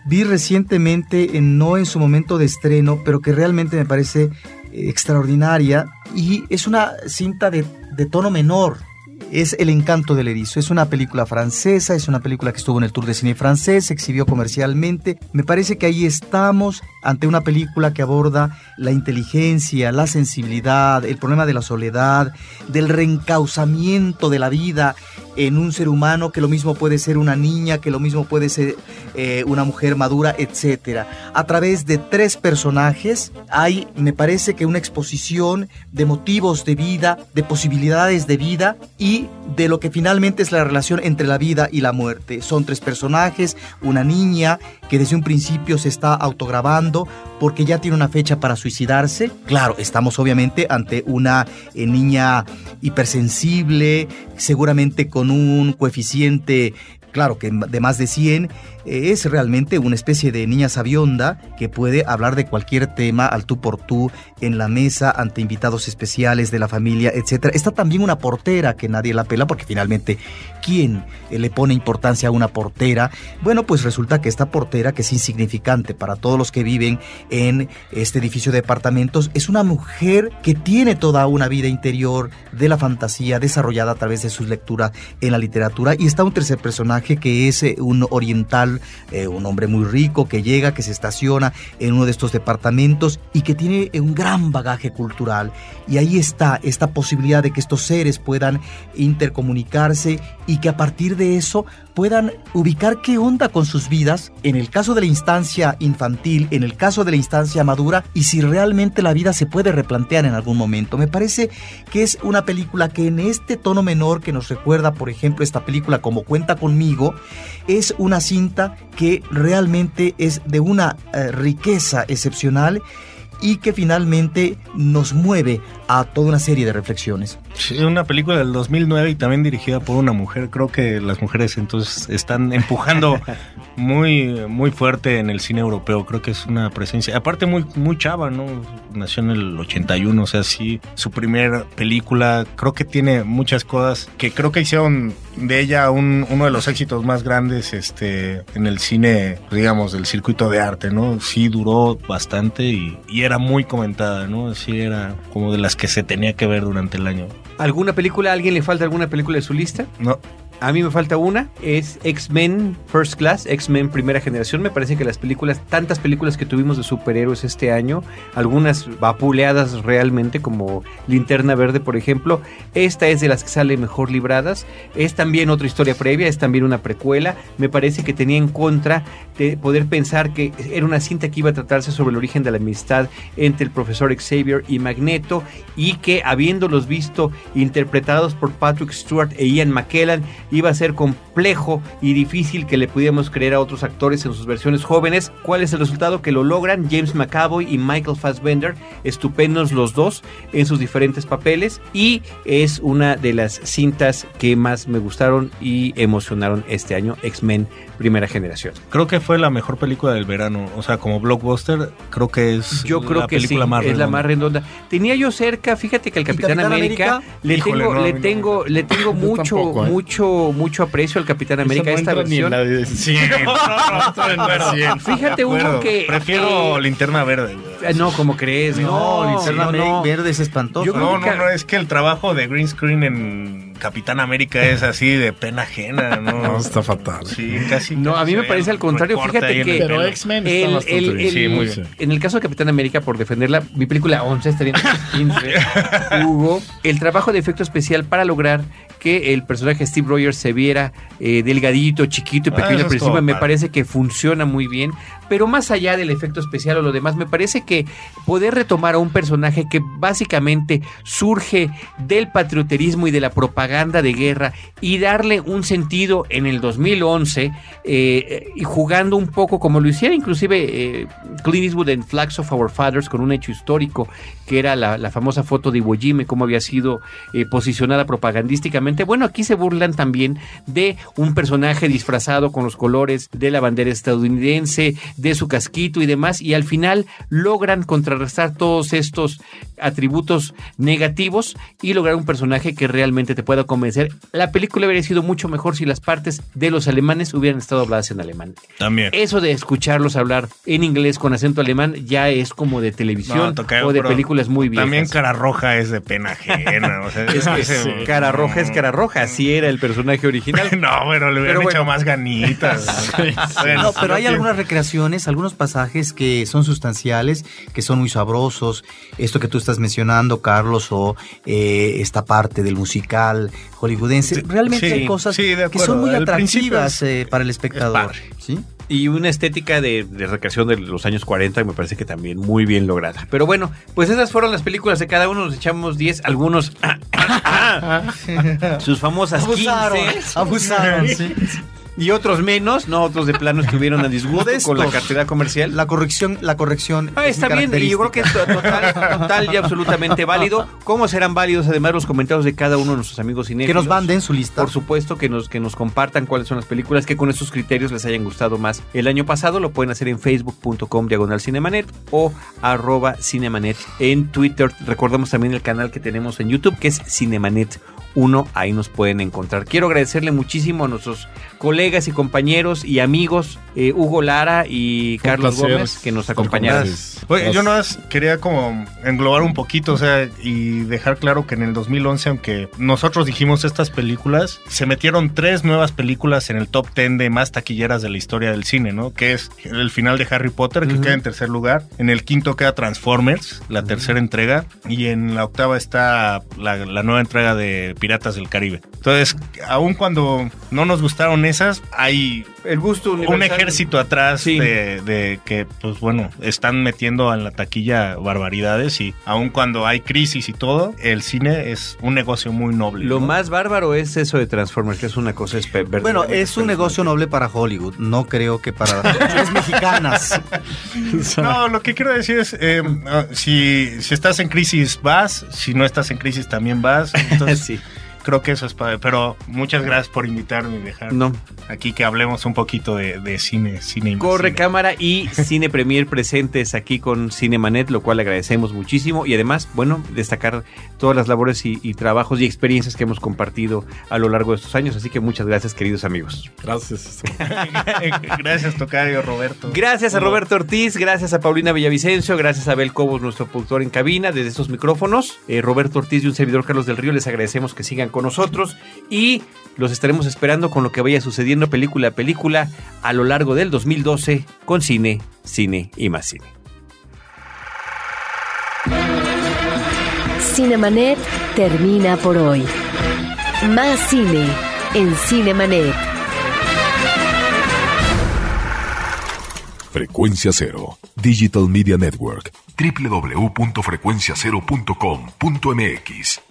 vi recientemente, en, no en su momento de estreno, pero que realmente me parece extraordinaria y es una cinta de, de tono menor, es El encanto del erizo. Es una película francesa, es una película que estuvo en el Tour de Cine francés, se exhibió comercialmente. Me parece que ahí estamos ante una película que aborda la inteligencia, la sensibilidad, el problema de la soledad, del reencauzamiento de la vida en un ser humano, que lo mismo puede ser una niña, que lo mismo puede ser eh, una mujer madura, etc. A través de tres personajes hay, me parece que una exposición de motivos de vida, de posibilidades de vida y de lo que finalmente es la relación entre la vida y la muerte. Son tres personajes, una niña que desde un principio se está autograbando porque ya tiene una fecha para suicidarse. Claro, estamos obviamente ante una eh, niña hipersensible, seguramente con un coeficiente claro que de más de 100, eh, es realmente una especie de niña sabionda que puede hablar de cualquier tema al tú por tú en la mesa ante invitados especiales de la familia, etcétera. Está también una portera que nadie la pela porque finalmente ¿quién le pone importancia a una portera? Bueno, pues resulta que esta portera que es insignificante para todos los que viven en este edificio de departamentos es una mujer que tiene toda una vida interior de la fantasía desarrollada a través de sus lecturas en la literatura y está un tercer personaje que es eh, un oriental eh, un hombre muy rico que llega, que se estaciona en uno de estos departamentos y que tiene un gran bagaje cultural. Y ahí está esta posibilidad de que estos seres puedan intercomunicarse y que a partir de eso puedan ubicar qué onda con sus vidas, en el caso de la instancia infantil, en el caso de la instancia madura, y si realmente la vida se puede replantear en algún momento. Me parece que es una película que en este tono menor que nos recuerda, por ejemplo, esta película como Cuenta conmigo, es una cinta que realmente es de una eh, riqueza excepcional y que finalmente nos mueve a toda una serie de reflexiones. Sí, una película del 2009 y también dirigida por una mujer. Creo que las mujeres entonces están empujando muy, muy fuerte en el cine europeo. Creo que es una presencia, aparte muy, muy chava, ¿no? Nació en el 81, o sea, sí, su primera película. Creo que tiene muchas cosas que creo que hicieron de ella un, uno de los éxitos más grandes este, en el cine, digamos, del circuito de arte, ¿no? Sí duró bastante y, y era muy comentada, ¿no? Sí era como de las que se tenía que ver durante el año. ¿Alguna película? ¿A alguien le falta alguna película de su lista? No. A mí me falta una, es X-Men First Class, X-Men Primera Generación. Me parece que las películas, tantas películas que tuvimos de superhéroes este año, algunas vapuleadas realmente, como Linterna Verde, por ejemplo, esta es de las que sale mejor libradas. Es también otra historia previa, es también una precuela. Me parece que tenía en contra de poder pensar que era una cinta que iba a tratarse sobre el origen de la amistad entre el profesor Xavier y Magneto y que habiéndolos visto interpretados por Patrick Stewart e Ian McKellen, iba a ser complejo y difícil que le pudiéramos creer a otros actores en sus versiones jóvenes. ¿Cuál es el resultado? Que lo logran James McAvoy y Michael Fassbender, estupendos los dos en sus diferentes papeles y es una de las cintas que más me gustaron y emocionaron este año, X-Men primera generación. Creo que fue la mejor película del verano, o sea, como blockbuster, creo que es yo creo la que película sí, más es redonda. la más redonda. Tenía yo cerca, fíjate que el Capitán, Capitán América, América? le Híjole, tengo no, le no. tengo le tengo mucho tampoco, ¿eh? mucho mucho aprecio al Capitán América esta versión. Fíjate uno que Prefiero que- Linterna Verde. Eh, No, como crees, no, No, Linterna no. Verde es espantoso. No, no, no, es que el trabajo de green screen en Capitán América es así de pena ajena, ¿no? No, está fatal. Sí, casi. No, a mí me parece al contrario, fíjate que- Pero. X-Men está El- bastante el- bien. el- Sí, muy bien. En el caso de Capitán América, por defenderla, mi película 11 estaría en 15. Hugo, el trabajo de efecto especial para lograr que el personaje Steve Rogers se viera eh, delgadito, chiquito y Ah, pequeño encima, todo me parece que funciona muy bien. Pero más allá del efecto especial o lo demás, me parece que poder retomar a un personaje que básicamente surge del patrioterismo y de la propaganda de guerra y darle un sentido en el 2011 eh, eh, y jugando un poco como lo hiciera inclusive eh, Clint Eastwood en Flags of Our Fathers con un hecho histórico que era la, la famosa foto de Iwo Jima, cómo había sido eh, posicionada propagandísticamente. Bueno, aquí se burlan también de un personaje disfrazado con los colores de la bandera estadounidense, de su casquito y demás, y al final logran contrarrestar todos estos atributos negativos y lograr un personaje que realmente te pueda convencer. La película habría sido mucho mejor si las partes de los alemanes hubieran estado habladas en alemán. También. Eso de escucharlos hablar en inglés con acento alemán ya es como de televisión No, tocayo, o de películas muy viejas. También Cara Roja es de pena ajena. O sea, es que cara roja es cara roja, así era el personaje original. No, pero le hubieran Pero echado bueno. más ganitas. Bueno, No, pero hay algunas recreaciones, algunos pasajes que son sustanciales, que son muy sabrosos. Esto que tú estás mencionando, Carlos, o eh, esta parte del musical hollywoodense. Realmente sí, hay cosas sí, que son muy atractivas es- eh, para el espectador. ¿sí? Y una estética de, de recreación de los años 40 me parece que también muy bien lograda. Pero bueno, pues esas fueron las películas de cada uno. Nos echamos 10, algunos sus famosas 15. Abusaron, abusaron, sí. y otros menos, no, otros de plano estuvieron a disgusto con la cartera comercial. La corrección, la corrección. Ah, está bien, y yo creo que es total, total y absolutamente válido. ¿Cómo serán válidos además los comentarios de cada uno de nuestros amigos cinéfilos? Que nos manden su lista. Por supuesto, que nos, que nos compartan cuáles son las películas que con esos criterios les hayan gustado más el año pasado. Lo pueden hacer en facebook.com diagonal cinemanet o arroba cinemanet en Twitter. Recordamos también el canal que tenemos en YouTube que es Cinemanet 1. Ahí nos pueden encontrar. Quiero agradecerle muchísimo a nuestros colegas y compañeros y amigos eh, Hugo Lara y Fue Carlos placer Gómez que nos acompañaron. Oye, yo nada más quería como englobar un poquito, o sea, y dejar claro que en el 2011, aunque nosotros dijimos estas películas, se metieron tres nuevas películas en el top 10 de más taquilleras de la historia del cine, ¿no? Que es el final de Harry Potter, que queda en tercer lugar. En el quinto queda Transformers, la tercera entrega. Y en la octava está la, la nueva entrega de Piratas del Caribe. Entonces, aun cuando no nos gustaron esas, hay El gusto un ejército atrás Sí. de, de que, pues bueno, están metiendo en la taquilla barbaridades y aun cuando hay crisis y todo, el cine es un negocio muy noble. Lo ¿no? más bárbaro es eso de Transformers, que es una cosa espe- Bueno, es un negocio noble para Hollywood. No creo que para las mexicanas. No, lo que quiero decir es, eh, si, si estás en crisis vas, si no estás en crisis también vas. Entonces, Sí. Creo que eso es padre. Pero muchas gracias por invitarme y dejar No. aquí que hablemos un poquito de, de cine, cine Corre cine. cámara y Cine Premier presentes aquí con Cinemanet, lo cual agradecemos muchísimo. Y además, bueno, destacar todas las labores y, y trabajos y experiencias que hemos compartido a lo largo de estos años. Así que muchas gracias, queridos amigos. Gracias. gracias, Tocayo, Roberto. Gracias a. Roberto Ortiz, gracias a Paulina Villavicencio, gracias a Abel Cobos, nuestro productor en cabina, desde estos micrófonos. Eh, Roberto Ortiz y un servidor Carlos del Río, les agradecemos que sigan con nosotros y los estaremos esperando con lo que vaya sucediendo película a película a lo largo del 2012 con cine, cine y más cine. Cinemanet termina por hoy. Más cine en Cinemanet. Frecuencia Cero, Digital Media Network, www.frecuenciacero.com.mx.